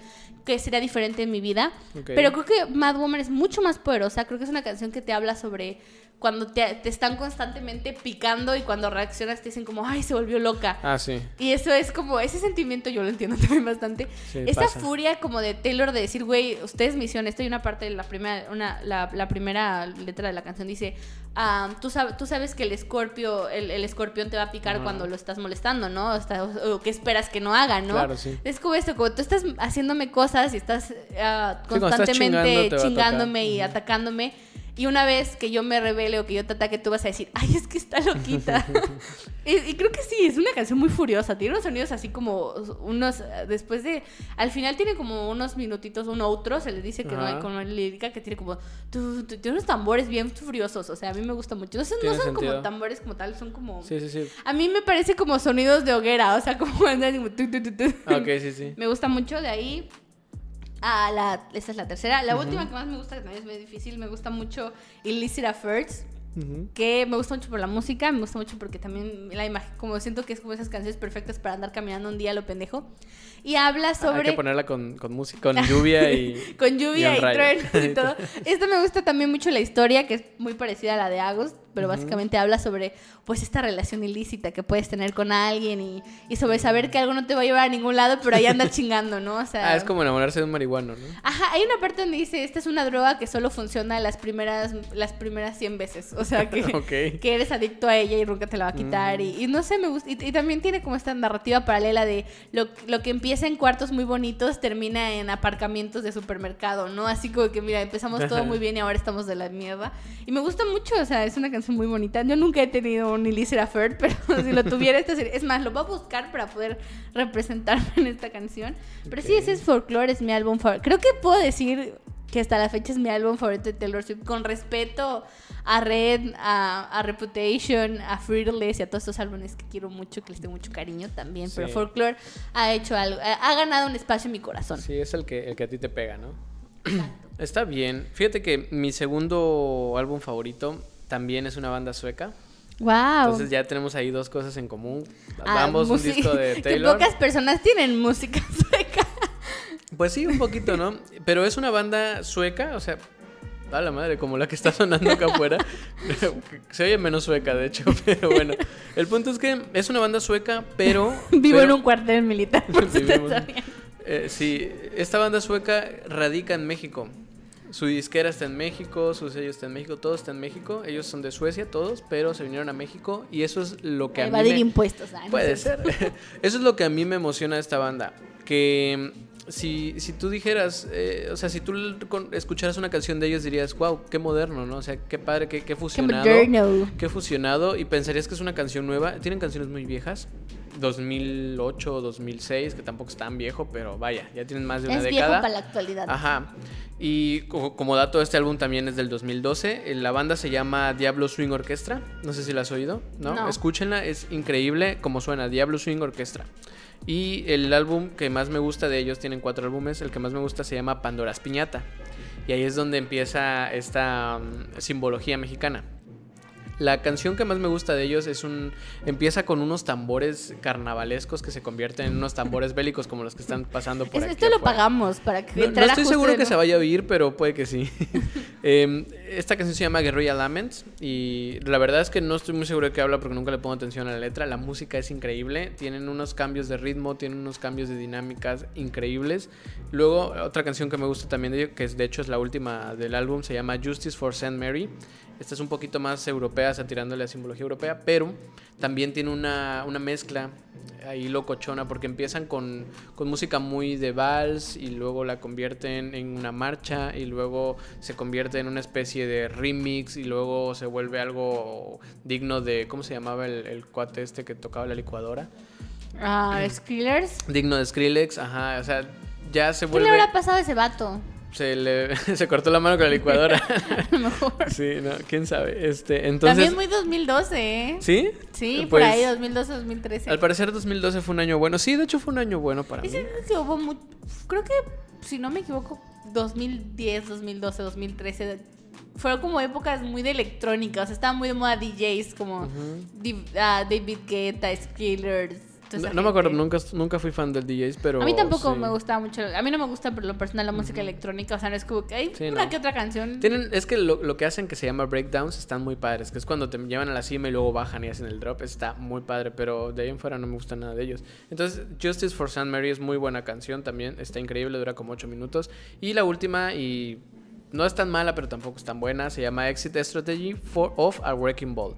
que sería diferente en mi vida. Pero creo que Mad Woman es mucho más poderosa, creo que es una canción que te habla sobre cuando te, te están constantemente picando y cuando reaccionas te dicen como, ay, se volvió loca. Ah, sí. Y eso es como, ese sentimiento yo lo entiendo [laughs] también bastante. Sí, Esa pasa. furia como de Taylor de decir, güey, usted es misión. Esto y una parte de la primera, una, la, la primera letra de la canción dice, ah, tú, sab- tú sabes que el escorpio, el, el escorpión te va a picar cuando lo estás molestando, ¿no? O, está- o que esperas que no haga, ¿no? Claro, sí. Es como esto, como tú estás haciéndome cosas y estás ah, Sí, cuando estás chingando, constantemente chingándome y atacándome. Y una vez que yo me revele o que yo te ataque, tú vas a decir, ay, es que está loquita. [laughs] [laughs] y, y creo que sí, es una canción muy furiosa. Tiene unos sonidos así como unos, después de, al final tiene como unos minutitos, un outro, se le dice que no hay como lírica, que tiene como, tu- tu- tiene unos tambores bien furiosos. O sea, a mí me gusta mucho. No, son- no son como tambores como tal, son como... Sí, sí, sí. A mí me parece como sonidos de hoguera, o sea, como [laughs] andan como tu, tu, tu, tu. Ah, ok, sí, sí. Me gusta mucho de ahí. A la, esta es la tercera. La última que más me gusta, que también es muy difícil, me gusta mucho Illicit Affairs. Ujú. Que me gusta mucho por la música, me gusta mucho porque también la imagen, como siento que es como esas canciones perfectas para andar caminando un día a lo pendejo. Y habla Hay sobre. que ponerla con, con música, con lluvia y... [laughs] con lluvia y y, trueno y todo. [laughs] Esto me gusta también mucho la historia, que es muy parecida a la de August, pero básicamente habla sobre pues esta relación ilícita que puedes tener con alguien y, y sobre saber que algo no te va a llevar a ningún lado, pero ahí anda [laughs] chingando, ¿no? O sea, Ah, es como enamorarse de un marihuano, ¿no? Ajá, hay una parte donde dice, esta es una droga que solo funciona las primeras, las primeras 100 veces. O sea, que, Ok. que eres adicto a ella y nunca te la va a quitar. Y, y no sé, me gusta. Y, y también tiene como esta narrativa paralela de lo, lo que empieza en cuartos muy bonitos termina en aparcamientos de supermercado, ¿no? Así como que, mira, empezamos todo muy bien y ahora estamos de la mierda. Y me gusta mucho, o sea, es una canción muy bonita. Yo nunca he tenido un Illicit Affair, [laughs] pero si lo tuviera, esta sería... Es más, lo voy a buscar para poder representarme en esta canción. Pero sí, Ok. ese es Folklore, es mi álbum favorito. Creo que puedo decir que hasta la fecha es mi álbum favorito de Taylor Swift, con respeto a Red, a, a Reputation, a Fearless y a todos estos álbumes que quiero mucho, que les tengo mucho cariño también. Pero. Folklore ha hecho algo, ha ganado un espacio en mi corazón. Sí, es el que, el que a ti te pega, ¿no? [clears throat] Está bien. Fíjate que mi segundo álbum favorito también es una banda sueca. Wow. Entonces ya tenemos ahí dos cosas en común. Ambos un Ah, música- disco de [laughs] Que Taylor. pocas personas tienen música [laughs] sueca. Pues sí, un poquito, ¿no? [laughs] Pero es una banda sueca, o sea, a la madre, como la que está sonando acá afuera. [laughs] Se oye menos sueca, de hecho, [laughs] pero bueno. El punto es que es una banda sueca, pero... Vivo pero- en un cuartel militar, por si. Eh, sí, esta banda sueca radica en México. Su disquera está en México, su sello está en México, todo está en México. Ellos son de Suecia, todos, pero se vinieron a México y eso es lo que a mí Evadir me... impuestos. no Puede ser. Eso es lo que a mí me emociona de esta banda. Que si, si tú dijeras, eh, o sea, si tú escucharas una canción de ellos dirías, wow, qué moderno, ¿no? O sea, qué padre, qué, qué Qué fusionado. moderno. Qué fusionado y pensarías que es una canción nueva. Tienen canciones muy viejas. 2008, 2006, que tampoco es tan viejo, pero vaya, ya tienen más de una Es viejo década. para la actualidad. Ajá. Y co- como dato, este álbum también es del 2012. Eh, La banda se llama Diablo Swing Orchestra. No sé si la has oído, ¿no? No. Escúchenla, es increíble como suena, Diablo Swing Orchestra. Y el álbum que más me gusta de ellos, tienen cuatro álbumes, el que más me gusta se llama Pandora's Piñata. Y ahí es donde empieza esta mm, simbología mexicana. La canción que más me gusta de ellos es un. Empieza con unos tambores carnavalescos que se convierten en unos tambores [laughs] bélicos como los que están pasando por Es- aquí. esto lo afuera. pagamos para que No, no estoy seguro en que se vaya a oír, pero puede que sí. [laughs] Em, esta canción se llama Guerrilla Laments y la verdad es que no estoy muy seguro de qué habla porque nunca le pongo atención a la letra. La música es increíble, tienen unos cambios de ritmo, tienen unos cambios de dinámicas increíbles. Luego, otra canción que me gusta también de ellos, que es, de hecho es la última del álbum, se llama Justice for St. Mary. Esta es un poquito más europea, tirándole a simbología europea, pero también tiene una, una mezcla ahí locochona porque empiezan con, con música muy de vals y luego la convierten en una marcha y luego se convierte en una especie de remix y luego se vuelve algo digno de, ¿cómo se llamaba el, el cuate este que tocaba la licuadora? Ah, Skrillers. Digno de Skrillex, ajá, o sea, ya se ¿Qué vuelve... le habrá pasado a ese vato? Se, le, [laughs] se cortó la mano con la licuadora. [laughs] A lo mejor. sí, no, quién sabe. Este, entonces... También muy 2012, ¿eh? ¿Sí? Sí, por Pues, ahí 2012, 2013. Al parecer 2012 fue un año bueno. Sí, de hecho fue un año bueno para mí. Que hubo mu- creo que si no me equivoco 2010, 2012, 2013 fueron como épocas muy de electrónica, o sea, estaban muy de moda DJs como ah, David Guetta, Skillers. Toda No, esa no me acuerdo, nunca, nunca fui fan del DJs, pero... A mí tampoco sí. me gustaba mucho, a mí no me gusta por lo personal la música electrónica, o sea, no es como que hay Sí, una no. que otra canción. Tienen, es que lo, lo que hacen que se llama breakdowns están muy padres, que es cuando te llevan a la cima y luego bajan y hacen el drop, está muy padre, pero de ahí en fuera no me gusta nada de ellos. Entonces, Justice for St. Mary es muy buena canción también, está increíble, dura como 8 minutos. Y la última, y no es tan mala, pero tampoco es tan buena, se llama Exit Strategy for, of a Wrecking Ball.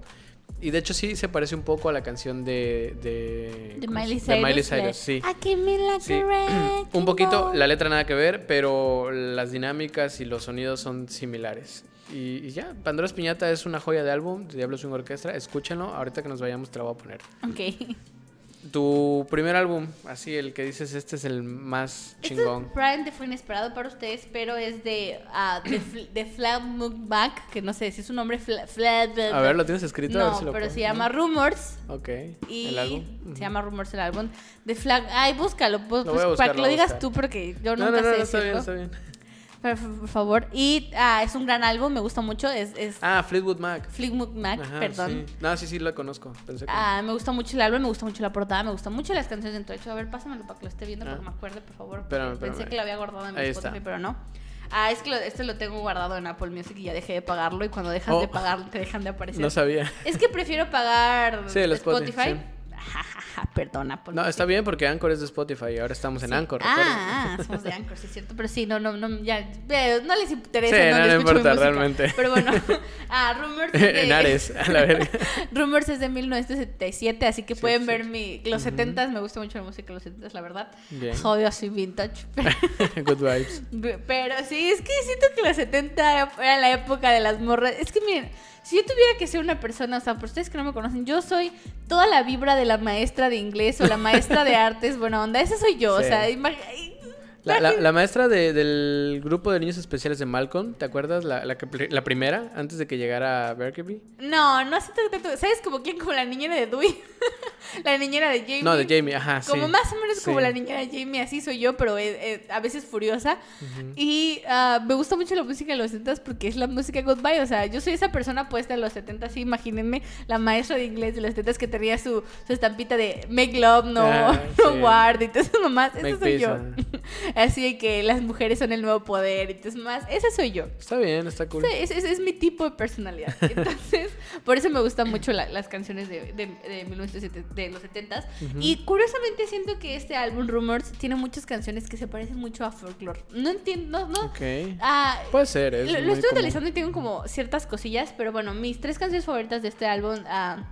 Y de hecho sí se parece un poco a la canción de... De, de ¿cómo se- Miley de Cyrus. Miley la- Cyrus, sí. [clears throat] Un poquito, la letra nada que ver, pero las dinámicas y los sonidos son similares. Y, y ya, Pandora's Piñata es una joya de álbum, Diablo Swing Orquestra. Escúchenlo, ahorita que nos vayamos te lo voy a poner. Ok. [laughs] Tu primer álbum, así el que dices, este es el más Esto chingón. probablemente fue inesperado para ustedes, pero es de, ah, de, [coughs] de Flag Back, que no sé si es un nombre. Fla- Fla- A ver, ¿lo tienes escrito? A ver No, si lo pero puedo- se llama Rumors. Ok, Y el álbum. se llama Rumors el álbum. De Flag. Ay, búscalo. pues, Lo voy a pues, buscar, para que lo lo digas tú, porque yo No, nunca no, no, sé no, está bien, está bien. Por, por favor. Y ah, es un gran álbum, me gusta mucho. Es, es Ah, Fleetwood Mac. Fleetwood Mac, Ajá, perdón. sí. No, sí, sí, lo conozco. Pensé que... Ah, me gusta mucho el álbum, me gusta mucho la portada, me gustan mucho las canciones dentro de hecho. A ver, pásamelo para que lo esté viendo, Ah. porque me acuerde, por favor. Espérame, Pensé que lo había guardado en mi Ahí Spotify, está. pero no. Ah, es que lo, este lo tengo guardado en Apple Music y ya dejé de pagarlo. Y cuando dejas Oh. de pagar, te dejan de aparecer. No sabía. Es que prefiero pagar Sí, Spotify, Spotify. sí. Perdón, Apple No, está bien porque Anchor es de Spotify y ahora estamos en Sí. Anchor. recuerda. Ah, ah, somos de Anchor, sí es cierto. Pero sí, no, no, no, ya, eh, no les interesa. Sí, no dónde le importa realmente. Pero bueno, [laughs] ah, Rumors es de- en Ares, a la verga. [laughs] Rumors es de 1977, así que Sí, pueden ver mi, los 70s. Me gusta mucho la música de los 70s, la verdad. Bien. Así vintage. [laughs] Pero, Good vibes. pero sí, es que siento que los 70 era la época de las morras. Es que miren, si yo tuviera que ser una persona, o sea, por ustedes que no me conocen, yo soy toda la vibra de la maestra de inglés o la maestra de [laughs] artes. Buena onda, esa soy yo. O sea, La, la- la maestra de- del grupo de niños especiales de Malcolm, ¿te acuerdas? La, la, la primera, antes de que llegara Berkeby. No, no sé tanto. ¿Sabes como quién? Como la niñera de Dewey. [laughs] la niñera de Jamie. No, de Jamie, ajá, sí. Como más o menos como la niñera de Jamie, así soy yo, pero eh, eh, a veces furiosa. Y ah, me gusta mucho la música de los 70 porque es la música Goodbye. O sea, yo soy esa persona puesta en los 70 sí, imagínense la maestra de inglés de los 70 que tenía su, su estampita de Make Love, no, Ah, [laughs] no sí. War, y todas esas mamás. Esa soy yo. [laughs] [laughs] Así de que las mujeres son el nuevo poder, y entonces más. Esa soy yo. Está bien, está cool. Sí, ese, ese es mi tipo de personalidad. [laughs] Entonces, por eso me gustan mucho la- las canciones de, de, de 1970 de los 70s. Y curiosamente siento que este álbum, Rumors, tiene muchas canciones que se parecen mucho a folklore. No entiendo, no, no. Ok. Ah, Puede ser, es lo, lo estoy común. analizando y tengo como ciertas cosillas, pero bueno, mis tres canciones favoritas de este álbum, ah,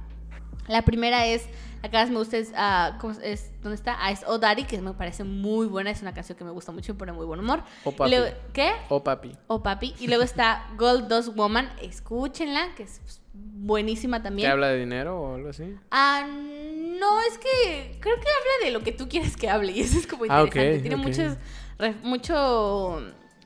la primera es, la que más me gusta es, ah, ¿cómo es? ¿dónde está? Ah, es Oh Daddy, que me parece muy buena, es una canción que me gusta mucho y pone muy buen humor. Oh, Papi. luego- ¿Qué? Oh, papi. Oh Papi. Y luego está Gold Dust Woman, escúchenla, que es pues, buenísima ¿Que también. habla de dinero o algo así? Ah, no, es que creo que habla de lo que tú quieres que hable y eso es como Ah, ok, interesante. Tiene muchos, mucho,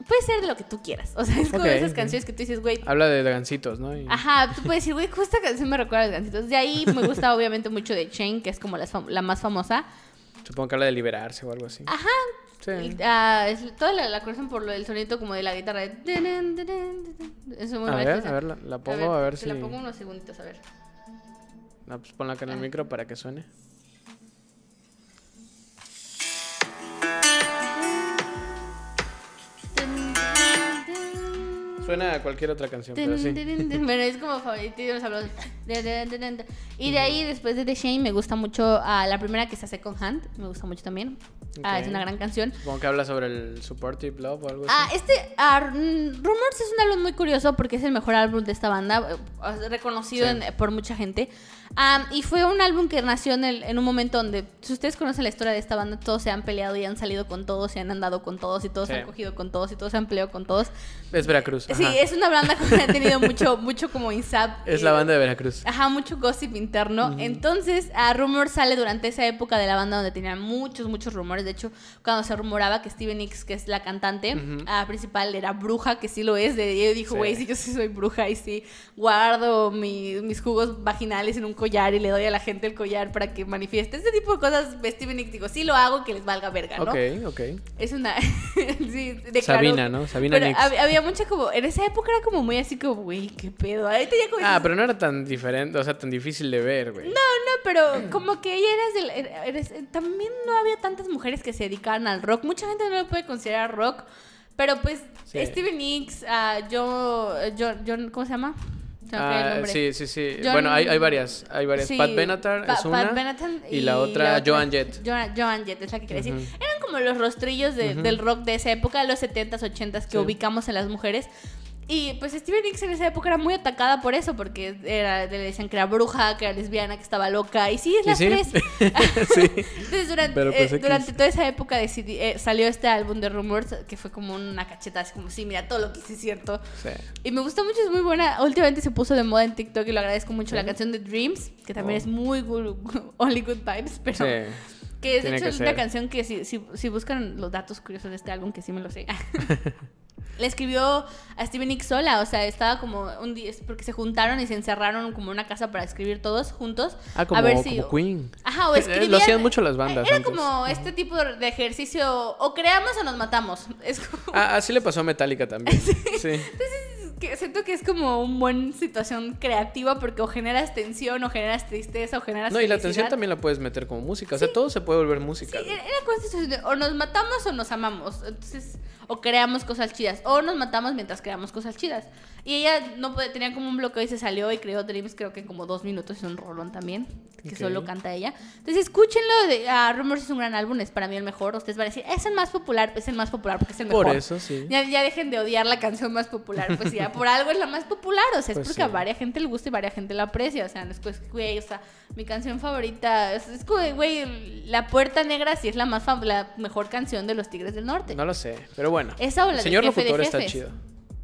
puede ser de lo que tú quieras. O sea, es como Ok, de esas canciones que tú dices, güey. Habla de gancitos, ¿no? Y- Ajá, tú puedes decir, güey, esta canción me recuerda a los gancitos. De ahí me gusta [laughs] obviamente mucho de Chain, que es como la, la más famosa. Supongo que habla de liberarse o algo así. Ajá. Sí. Ah, es- toda la, la conocen por lo del sonido como de la guitarra. de. Eso es muy A ver, a ver, la, la pongo a ver, te si... la pongo unos segunditos, a ver. Pues ponla acá en el micro para que suene. Suena a cualquier otra canción, pero sí. Bueno, es como favorito y nos hablamos. Y de ahí, después de The Shame, me gusta mucho ah, la primera que se hace con Hand. Me gusta mucho también. Ah, Ok. es una gran canción. Supongo que habla sobre el supportive love o algo así. Ah, este ah, mm, Rumors es un álbum muy curioso porque es el mejor álbum de esta banda, reconocido Sí. en- por mucha gente. Ah, y fue un álbum que nació en, el- en un momento donde, si ustedes conocen la historia de esta banda, todos se han peleado y han salido con todos, se han andado con todos y todos Sí. se han cogido con todos y todos se han peleado con todos. Es Veracruz. Sí, ajá. es una banda que ha tenido mucho, mucho como insap. Es eh, la banda de Veracruz. Ajá, mucho gossip interno. Entonces, a Rumor sale durante esa época de la banda donde tenían muchos, muchos rumores. De hecho, cuando se rumoraba que Steven Nicks, que es la cantante ah, principal, era bruja, que sí lo es. De, ella dijo, güey, sí, yo sí soy bruja y sí guardo mi- mis jugos vaginales en un collar y le doy a la gente el collar para que manifieste. Ese tipo de cosas, Steven Nicks digo, sí lo hago, que les valga verga, ¿no? Ok, ok. Es una. [laughs] sí, declaró- Sabina, ¿no? Sabina Pero Nicks. hab- había mucha como. En esa época era como muy así como, güey, qué pedo. Ahorita ya como. Ah, dices, pero no era tan diferente, o sea, tan difícil de ver, güey. No, no, pero como que ella eres del. er- eres- también no había tantas mujeres que se dedicaban al rock. Mucha gente no lo puede considerar rock. Pero pues, Sí. Steven Nicks, ah, yo, John, John- ¿Cómo se llama? Ah, sí, sí, sí. John- bueno, hay, hay varias. Hay varias. Sí, Pat Benatar Pa- es una. Pat Benatar y, la otra, Joan Jett. Joan, Joan Jett, es la que quería decir. Eran como los rostrillos de- del rock de esa época, los 70s, 80s, que Sí. ubicamos en las mujeres. Y pues Steven Nicks en esa época era muy atacada por eso, porque era, le decían que era bruja, que era lesbiana, que estaba loca. Y sí, es ¿Y las sí? tres. [laughs] [laughs] sí. Entonces, durante, pues, eh, durante toda esa época decidí- eh, salió este álbum de Rumors, que fue como una cacheta, así como, sí, mira, todo lo que hice es cierto. Sí. Y me gustó mucho, es muy buena. Últimamente se puso de moda en TikTok y lo agradezco mucho. La canción de Dreams, que también Oh. es muy good, [laughs] Only Good Vibes, pero Sí. que es de hecho es una canción que si, si, si buscan los datos curiosos de este álbum, que sí me lo sé. Le escribió a Steven Nicks sola, o sea, estaba como un día, porque se juntaron y se encerraron como en una casa para escribir todos juntos. Ah, como, a ver si, como Queen. Ajá, o Eh, escribían. Lo hacían mucho las bandas Era antes. como este tipo de ejercicio, o creamos o nos matamos. Es como, [laughs] Ah, así le pasó a Metallica también. [laughs] Sí. que siento que es como una buena situación creativa porque o generas tensión, o generas tristeza, o generas No, y la atención también la puedes meter como música. O sea, todo se puede volver música. Sí, era era como esta situación de, o nos matamos o nos amamos. Entonces, o creamos cosas chidas. O nos matamos mientras creamos cosas chidas. Y ella no puede, tenía como un bloqueo y se salió y creó Dreams, creo que en como dos minutos es un rolón también, que Ok. solo canta ella. Entonces, escúchenlo. De, ah, Rumors es un gran álbum, es para mí el mejor. Ustedes van a decir, es el más popular, es el más popular porque es el mejor. Por eso, sí. Ya, ya dejen de odiar la canción más popular, pues ya por algo es la más popular, o sea, es Pues porque a sí. varias gente le gusta y varias gente la aprecia, o sea, no es pues, güey, o sea, mi canción favorita, es, es güey, La Puerta Negra sí es la más la mejor canción de los Tigres del Norte. No lo sé, pero bueno. Esa o la El de señor Jefe de locutor está chido.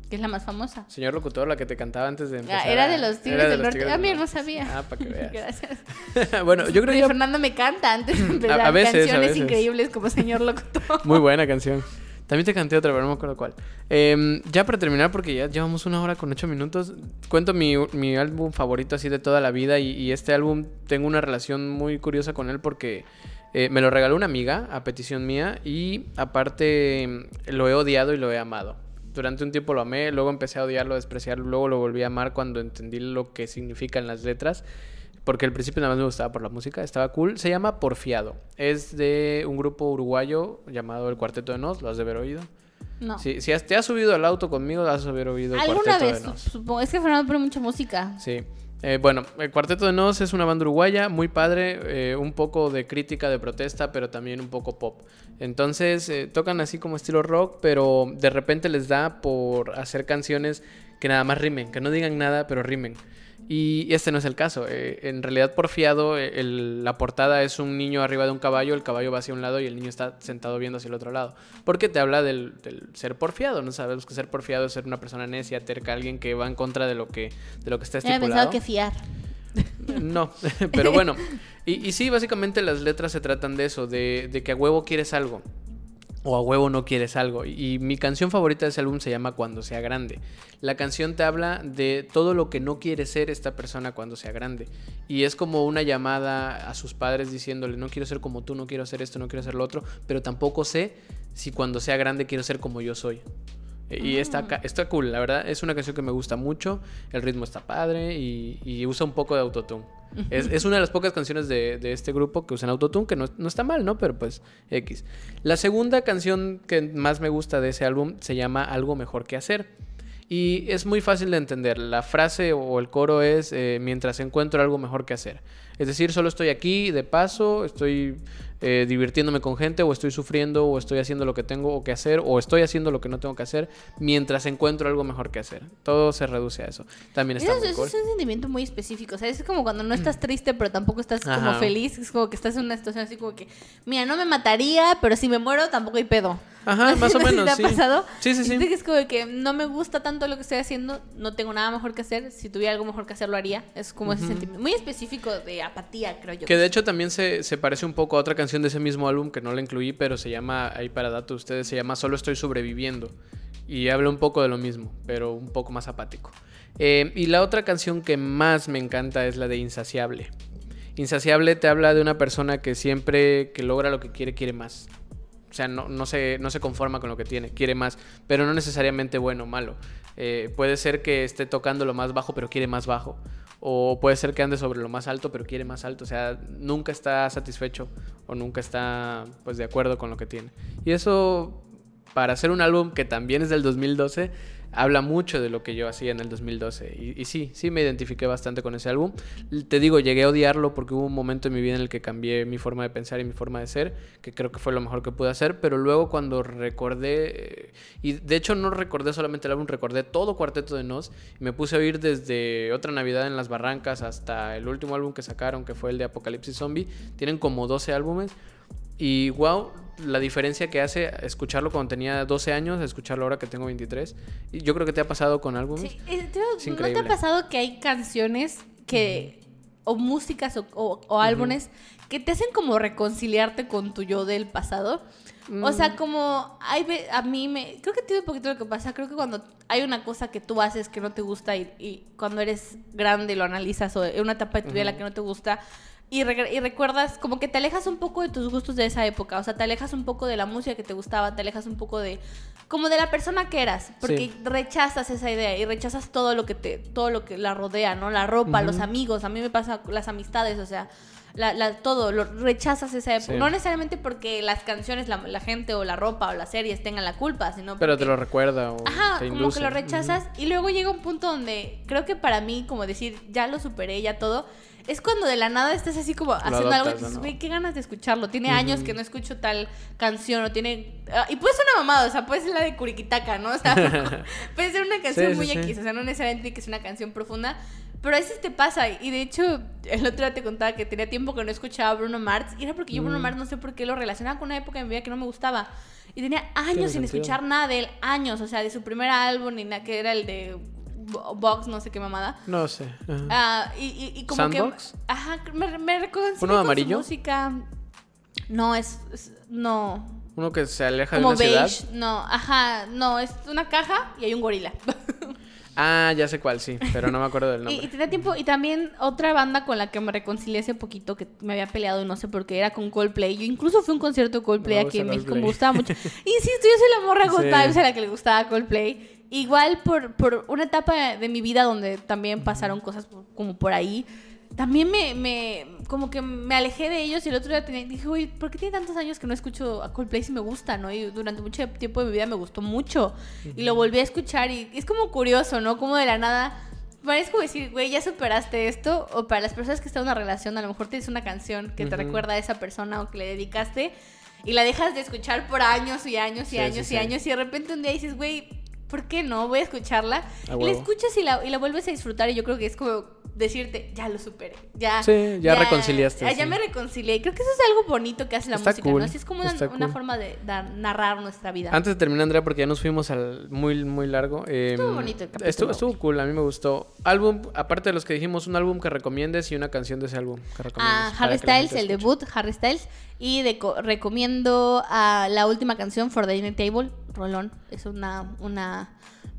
que es la más famosa. Señor locutor, la que te cantaba antes de empezar. Ah, era de los Tigres del los Norte. Ah, mira, no sabía. Ah, para que [laughs] veas. Gracias. [laughs] bueno, yo creo que Fernando me canta antes [laughs] de empezar. a veces, a canciones veces. increíbles como señor locutor. Muy buena canción. También te canté otra, pero no me acuerdo cuál. Em, ya para terminar, porque ya llevamos una hora con ocho minutos, cuento mi, mi álbum favorito así de toda la vida y, y este álbum tengo una relación muy curiosa con él porque eh, me lo regaló una amiga a petición mía y aparte lo he odiado y lo he amado. Durante un tiempo lo amé, luego empecé a odiarlo, a despreciarlo, luego lo volví a amar cuando entendí lo que significan las letras. Porque al principio nada más me gustaba por la música, estaba cool. Se llama Porfiado. Es de un grupo uruguayo llamado El Cuarteto de Nos, lo has de haber oído. No. Sí, si has- te has subido al auto conmigo, has de haber oído El Alguna Cuarteto vez, de Nos. supongo. Es que Fernando pone mucha música. Sí. Eh, bueno, el Cuarteto de Nos es una banda uruguaya muy padre, eh, un poco de crítica, de protesta, pero también un poco pop. Entonces eh, tocan así como estilo rock, pero de repente les da por hacer canciones que nada más rimen, que no digan nada, pero rimen. Y este no es el caso. eh, en realidad, porfiado, eh, el- la portada es un niño arriba de un caballo, el caballo va hacia un lado y el niño está sentado viendo hacia el otro lado. Porque te habla del, del ser porfiado. No sabemos que ser porfiado es ser una persona necia, terca, alguien que va en contra de lo que, de lo que está pensado que fiar. No, [laughs] pero bueno. [laughs] Y, y sí, básicamente las letras se tratan de eso, de, de que a huevo quieres algo. O a huevo no quieres algo. Y, mi canción favorita de ese álbum se llama Cuando sea grande. La canción te habla de todo lo que no quiere ser esta persona cuando sea grande. Y es como una llamada a sus padres diciéndole, no quiero ser como tú, no quiero hacer esto, no quiero hacer lo otro, pero tampoco sé si cuando sea grande quiero ser como yo soy. Y está, está cool, la verdad. Es una canción que me gusta mucho. El ritmo está padre y, y usa un poco de autotune. Es, es una de las pocas canciones de, de este grupo que usan autotune, que no, no está mal, ¿no? Pero pues X. La segunda canción que más me gusta de ese álbum se llama Algo Mejor que Hacer. Y es muy fácil de entender. La frase o el coro es eh, mientras encuentro algo mejor que hacer. Es decir, solo estoy aquí de paso, estoy eh, divirtiéndome con gente o estoy sufriendo o estoy haciendo lo que tengo que hacer o estoy haciendo lo que no tengo que hacer mientras encuentro algo mejor que hacer. Todo se reduce a eso. También está Eso, muy eso cool. es un sentimiento muy específico. O sea, es como cuando no estás triste, pero tampoco estás como Ajá. feliz. Es como que estás en una situación así como que, mira, no me mataría, pero si me muero tampoco hay pedo. Ajá, [laughs] ¿No? más o ¿No sé si menos, ¿Te ha sí. pasado? Sí, sí, sí. Es como que no me gusta tanto lo que estoy haciendo, no tengo nada mejor que hacer. Si tuviera algo mejor que hacer, lo haría. Es como ese sentimiento muy específico de apatía, creo yo. Que de hecho también se, se parece un poco a otra canción de ese mismo álbum que no la incluí, pero se llama, ahí para datos ustedes, se llama Solo estoy sobreviviendo. Y habla un poco de lo mismo, pero un poco más apático. Eh, y la otra canción que más me encanta es la de Insaciable. Insaciable te habla de una persona que siempre que logra lo que quiere, quiere más. O sea, no, no, se, no se conforma con lo que tiene, quiere más, pero no necesariamente bueno o malo. Eh, puede ser que esté tocando lo más bajo, pero quiere más bajo. O puede ser que ande sobre lo más alto, pero quiere más alto. O sea, nunca está satisfecho o nunca está pues de acuerdo con lo que tiene. Y eso, para hacer un álbum que también es del 2012, habla mucho de lo que yo hacía en el 2012. Y, sí, sí me identifiqué bastante con ese álbum. Te digo, llegué a odiarlo porque hubo un momento en mi vida en el que cambié mi forma de pensar y mi forma de ser, que creo que fue lo mejor que pude hacer. Pero luego cuando recordé, y de hecho no recordé solamente el álbum, recordé todo Cuarteto de Nos, y me puse a oír desde Otra Navidad en las Barrancas hasta el último álbum que sacaron, que fue el de Apocalipsis Zombie. Tienen como 12 álbumes. Y wow, la diferencia que hace escucharlo cuando tenía 12 años, escucharlo ahora que tengo 23. Y yo creo que te ha pasado con álbumes. Sí, eh, Es ¿No te ha pasado que hay canciones que, o músicas o, o- o álbumes que te hacen como reconciliarte con tu yo del pasado? O Mm. sea, como hay a mí me creo que tiene un poquito lo que pasa, creo que cuando hay una cosa que tú haces que no te gusta y, y cuando eres grande lo analizas o en una etapa de tu vida en la que no te gusta y, recuerdas como que te alejas un poco de tus gustos de esa época, o sea, te alejas un poco de la música que te gustaba, te alejas un poco de como de la persona que eras, porque Sí. rechazas esa idea y rechazas todo lo que te todo lo que la rodea, ¿no? La ropa, los amigos, a mí me pasa las amistades, o sea, la, la- todo, lo, rechazas esa época. Sí. No necesariamente porque las canciones, la, la gente o la ropa o las series tengan la culpa, sino Pero te porque- lo recuerda o Ajá, te como que lo rechazas y luego llega un punto donde creo que para mí, como decir, ya lo superé, ya todo, es cuando de la nada estás así como haciendo algo y dices, güey, qué ganas de escucharlo. Tiene años que no escucho tal canción o tiene... ah, y puede ser una mamada, o sea, puede ser la de Curiquitaca, ¿no? [laughs] O sea, puede ser una canción Sí, muy sí. X, o sea, no necesariamente que es una canción profunda. Pero a veces te pasa, y de hecho, el otro día te contaba que tenía tiempo que no escuchaba a Bruno Mars, y era porque yo Mm. Bruno Mars no sé por qué lo relacionaba con una época de mi vida que no me gustaba. Y tenía años sin sentido. escuchar nada de él, años, o sea, de su primer álbum, ni nada, que era el de Box, no sé qué mamada. No sé. ajá. Ah, y, y, y como ¿Sandbox? que... Ajá, me, me ¿Uno con su amarillo? música. No, es... es- no. Uno que se aleja Como de una beige. ciudad. No, ajá, no, es una caja y hay un gorila. [laughs] Ah, ya sé cuál, sí, pero no me acuerdo del Y, y nombre. tenía tiempo, y también otra banda con la que me reconcilié hace poquito, que me había peleado y no sé por qué, era con Coldplay. Yo incluso fui a un concierto de Coldplay Me aquí en México, me gustaba mucho. Insisto, yo soy la morra Sí. Vibes a [laughs] la que le gustaba Coldplay. Igual por, por una etapa de mi vida donde también pasaron cosas como por ahí. También me, me, como que me alejé de ellos y el otro día tenía- dije, uy, ¿por qué tiene tantos años que no escucho a Coldplay si me gusta, no? Y durante mucho tiempo de mi vida me gustó mucho. Y lo volví a escuchar y es como curioso, ¿no? Como de la nada Parece como decir, güey, ya superaste esto. O para las personas que están en una relación, a lo mejor tienes una canción que te Ujú. recuerda a esa persona o que le dedicaste y la dejas de escuchar por años y años y Sí, años sí, y sí. años y de repente un día dices, güey, ¿por qué no? Voy a escucharla. Y la escuchas y la, y la vuelves a disfrutar y yo creo que es como decirte, ya lo superé. Ya, Sí, ya reconciliaste, Ya, ya sí. me reconcilié. Creo que eso es algo bonito que hace la Está música, cool, ¿no? Así es como una, está una cool. forma de dar- narrar nuestra vida. Antes de terminar, Andrea, porque ya nos fuimos al muy, muy largo. eh, Estuvo bonito el capítulo. Estuvo, estuvo cool, a mí me gustó. Álbum, aparte de los que dijimos, un álbum que recomiendes y una canción de ese álbum que recomiendes. Ah, Harry Styles, el escuche. debut, Harry Styles. Y de recomiendo a la última canción, For the Dinner Table, Rolón. Es una, una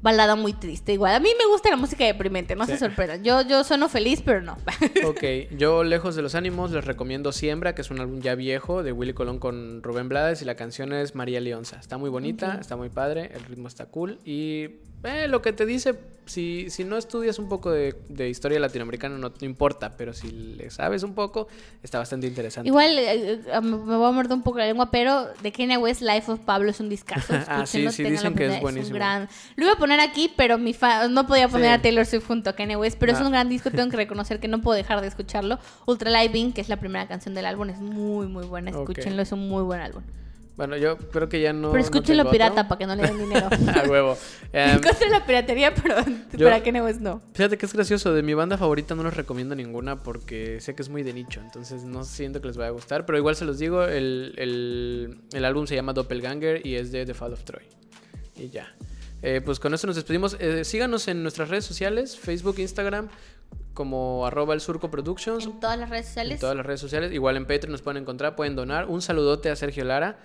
balada muy triste. Igual, a mí me gusta la música deprimente, no se sorprendan. Yo, yo sueno feliz, pero no. [laughs] Ok, yo lejos de los ánimos les recomiendo Siembra, que es un álbum ya viejo de Willy Colón con Rubén Blades y la canción es María Leonza. Está muy bonita, está muy padre, el ritmo está cool y eh, lo que te dice, si, si no estudias un poco de, de historia latinoamericana no, importa, pero si le sabes un poco, está bastante interesante. Igual eh, eh, me voy a morder un poco la lengua, pero de Kanye West, Life of Pablo es un discazo. [laughs] Ah, sí, sí, dicen que es buenísimo. un gran... Lo iba a poner aquí, pero mi fa- no podía poner Sí. a Taylor Swift junto a Kanye West, pero es un gran disco, tengo que [laughs] reconocer que no puedo dejar de escucharlo. Ultra Living, que es la primera canción del álbum, es muy, muy buena. Escúchenlo, es un muy buen álbum. Bueno, yo creo que ya no... pero no escúchenlo tengo pirata para que no le den dinero. [laughs] A huevo. [laughs] De la piratería, pero yo- para Kanye West no. Fíjate que es gracioso, de mi banda favorita no les recomiendo ninguna porque sé que es muy de nicho, entonces no siento que les vaya a gustar, pero igual se los digo, el, el, el álbum se llama Doppelganger y es de The Fall of Troy. Y ya. Eh, pues con eso nos despedimos. Eh, síganos en nuestras redes sociales, Facebook, Instagram, como arroba el surco productions. En todas las redes En sociales. todas las redes sociales, igual en Patreon nos pueden encontrar, pueden donar. Un saludote a Sergio Lara.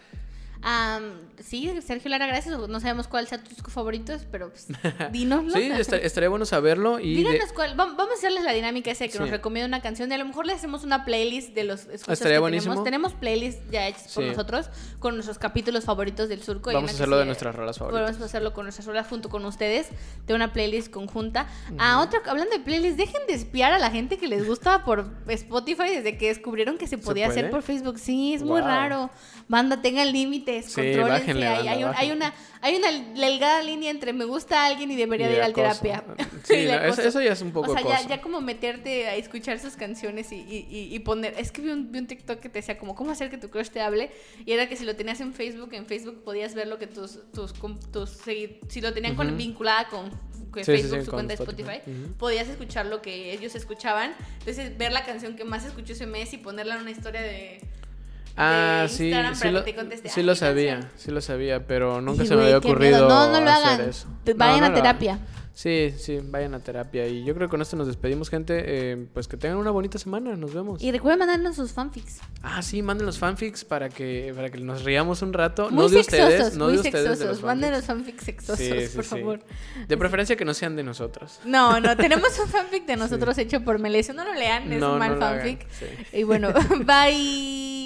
Am, sí, Sergio Lara, gracias. No sabemos cuál sea tu disco favorito, pero pues, [laughs] dínoslo. Sí, esta- estaría bueno saberlo. Y de- Díganos cuál. vam- Vamos a hacerles la dinámica esa de que nos recomienda una canción y a lo mejor le hacemos una playlist de los escuchas Estaría que buenísimo. tenemos. Tenemos playlists ya hechas por Sí. nosotros con nuestros capítulos favoritos del surco. Vamos a hacerlo de nuestras rolas favoritas. Vamos a hacerlo con nuestras rolas junto con ustedes de una playlist conjunta. Ah, otra, hablando de playlists, dejen de espiar a la gente que les gusta por Spotify desde que descubrieron que se podía hacer por Facebook. Sí, es muy raro. Banda, tengan límites, Sí, contrólense. bájenle, hay, banda, hay un- hay bájenle. una, hay una delgada línea entre me gusta a alguien y debería Y de ir acoso. terapia. Sí, [laughs] no, eso- ya es un poco O sea, ya, como meterte a escuchar sus canciones y, y- poner. Es que vi un, vi un TikTok que te decía como cómo hacer que tu crush te hable. Y era que si lo tenías en Facebook, en Facebook podías ver lo que tus. tus, tus si lo tenían con- vinculada con, con Sí, sí, Facebook, sí, su con cuenta de Spotify. Podías escuchar lo que ellos escuchaban. Entonces, ver la canción que más escuchó ese mes y ponerla en una historia de. Ah, de sí, Instagram sí para lo, que te conteste, sí "Ay, lo ¿qué sabía, canción?". sí lo sabía, pero nunca Y, se me güey, había qué miedo. ocurrido No, no lo hacer hagan. eso. No, vayan a lo hagan. terapia. Sí, sí, vayan a terapia. Y yo creo que con esto nos despedimos, gente. Eh, pues que tengan una bonita semana, nos vemos. Y recuerden mandarnos sus fanfics. Ah, sí, manden los fanfics para que, para que nos riamos un rato. Muy no de sexosos, ustedes, no muy de ustedes. de sexosos. los Manden los fanfics. fanfics sexosos, Sí, sí, por sí. favor. De preferencia que no sean de nosotros. No, no, tenemos un fanfic de [laughs] nosotros hecho por Melesio. No lo lean, es un mal no lo hagan, fanfic. sí. Y bueno, [laughs] bye.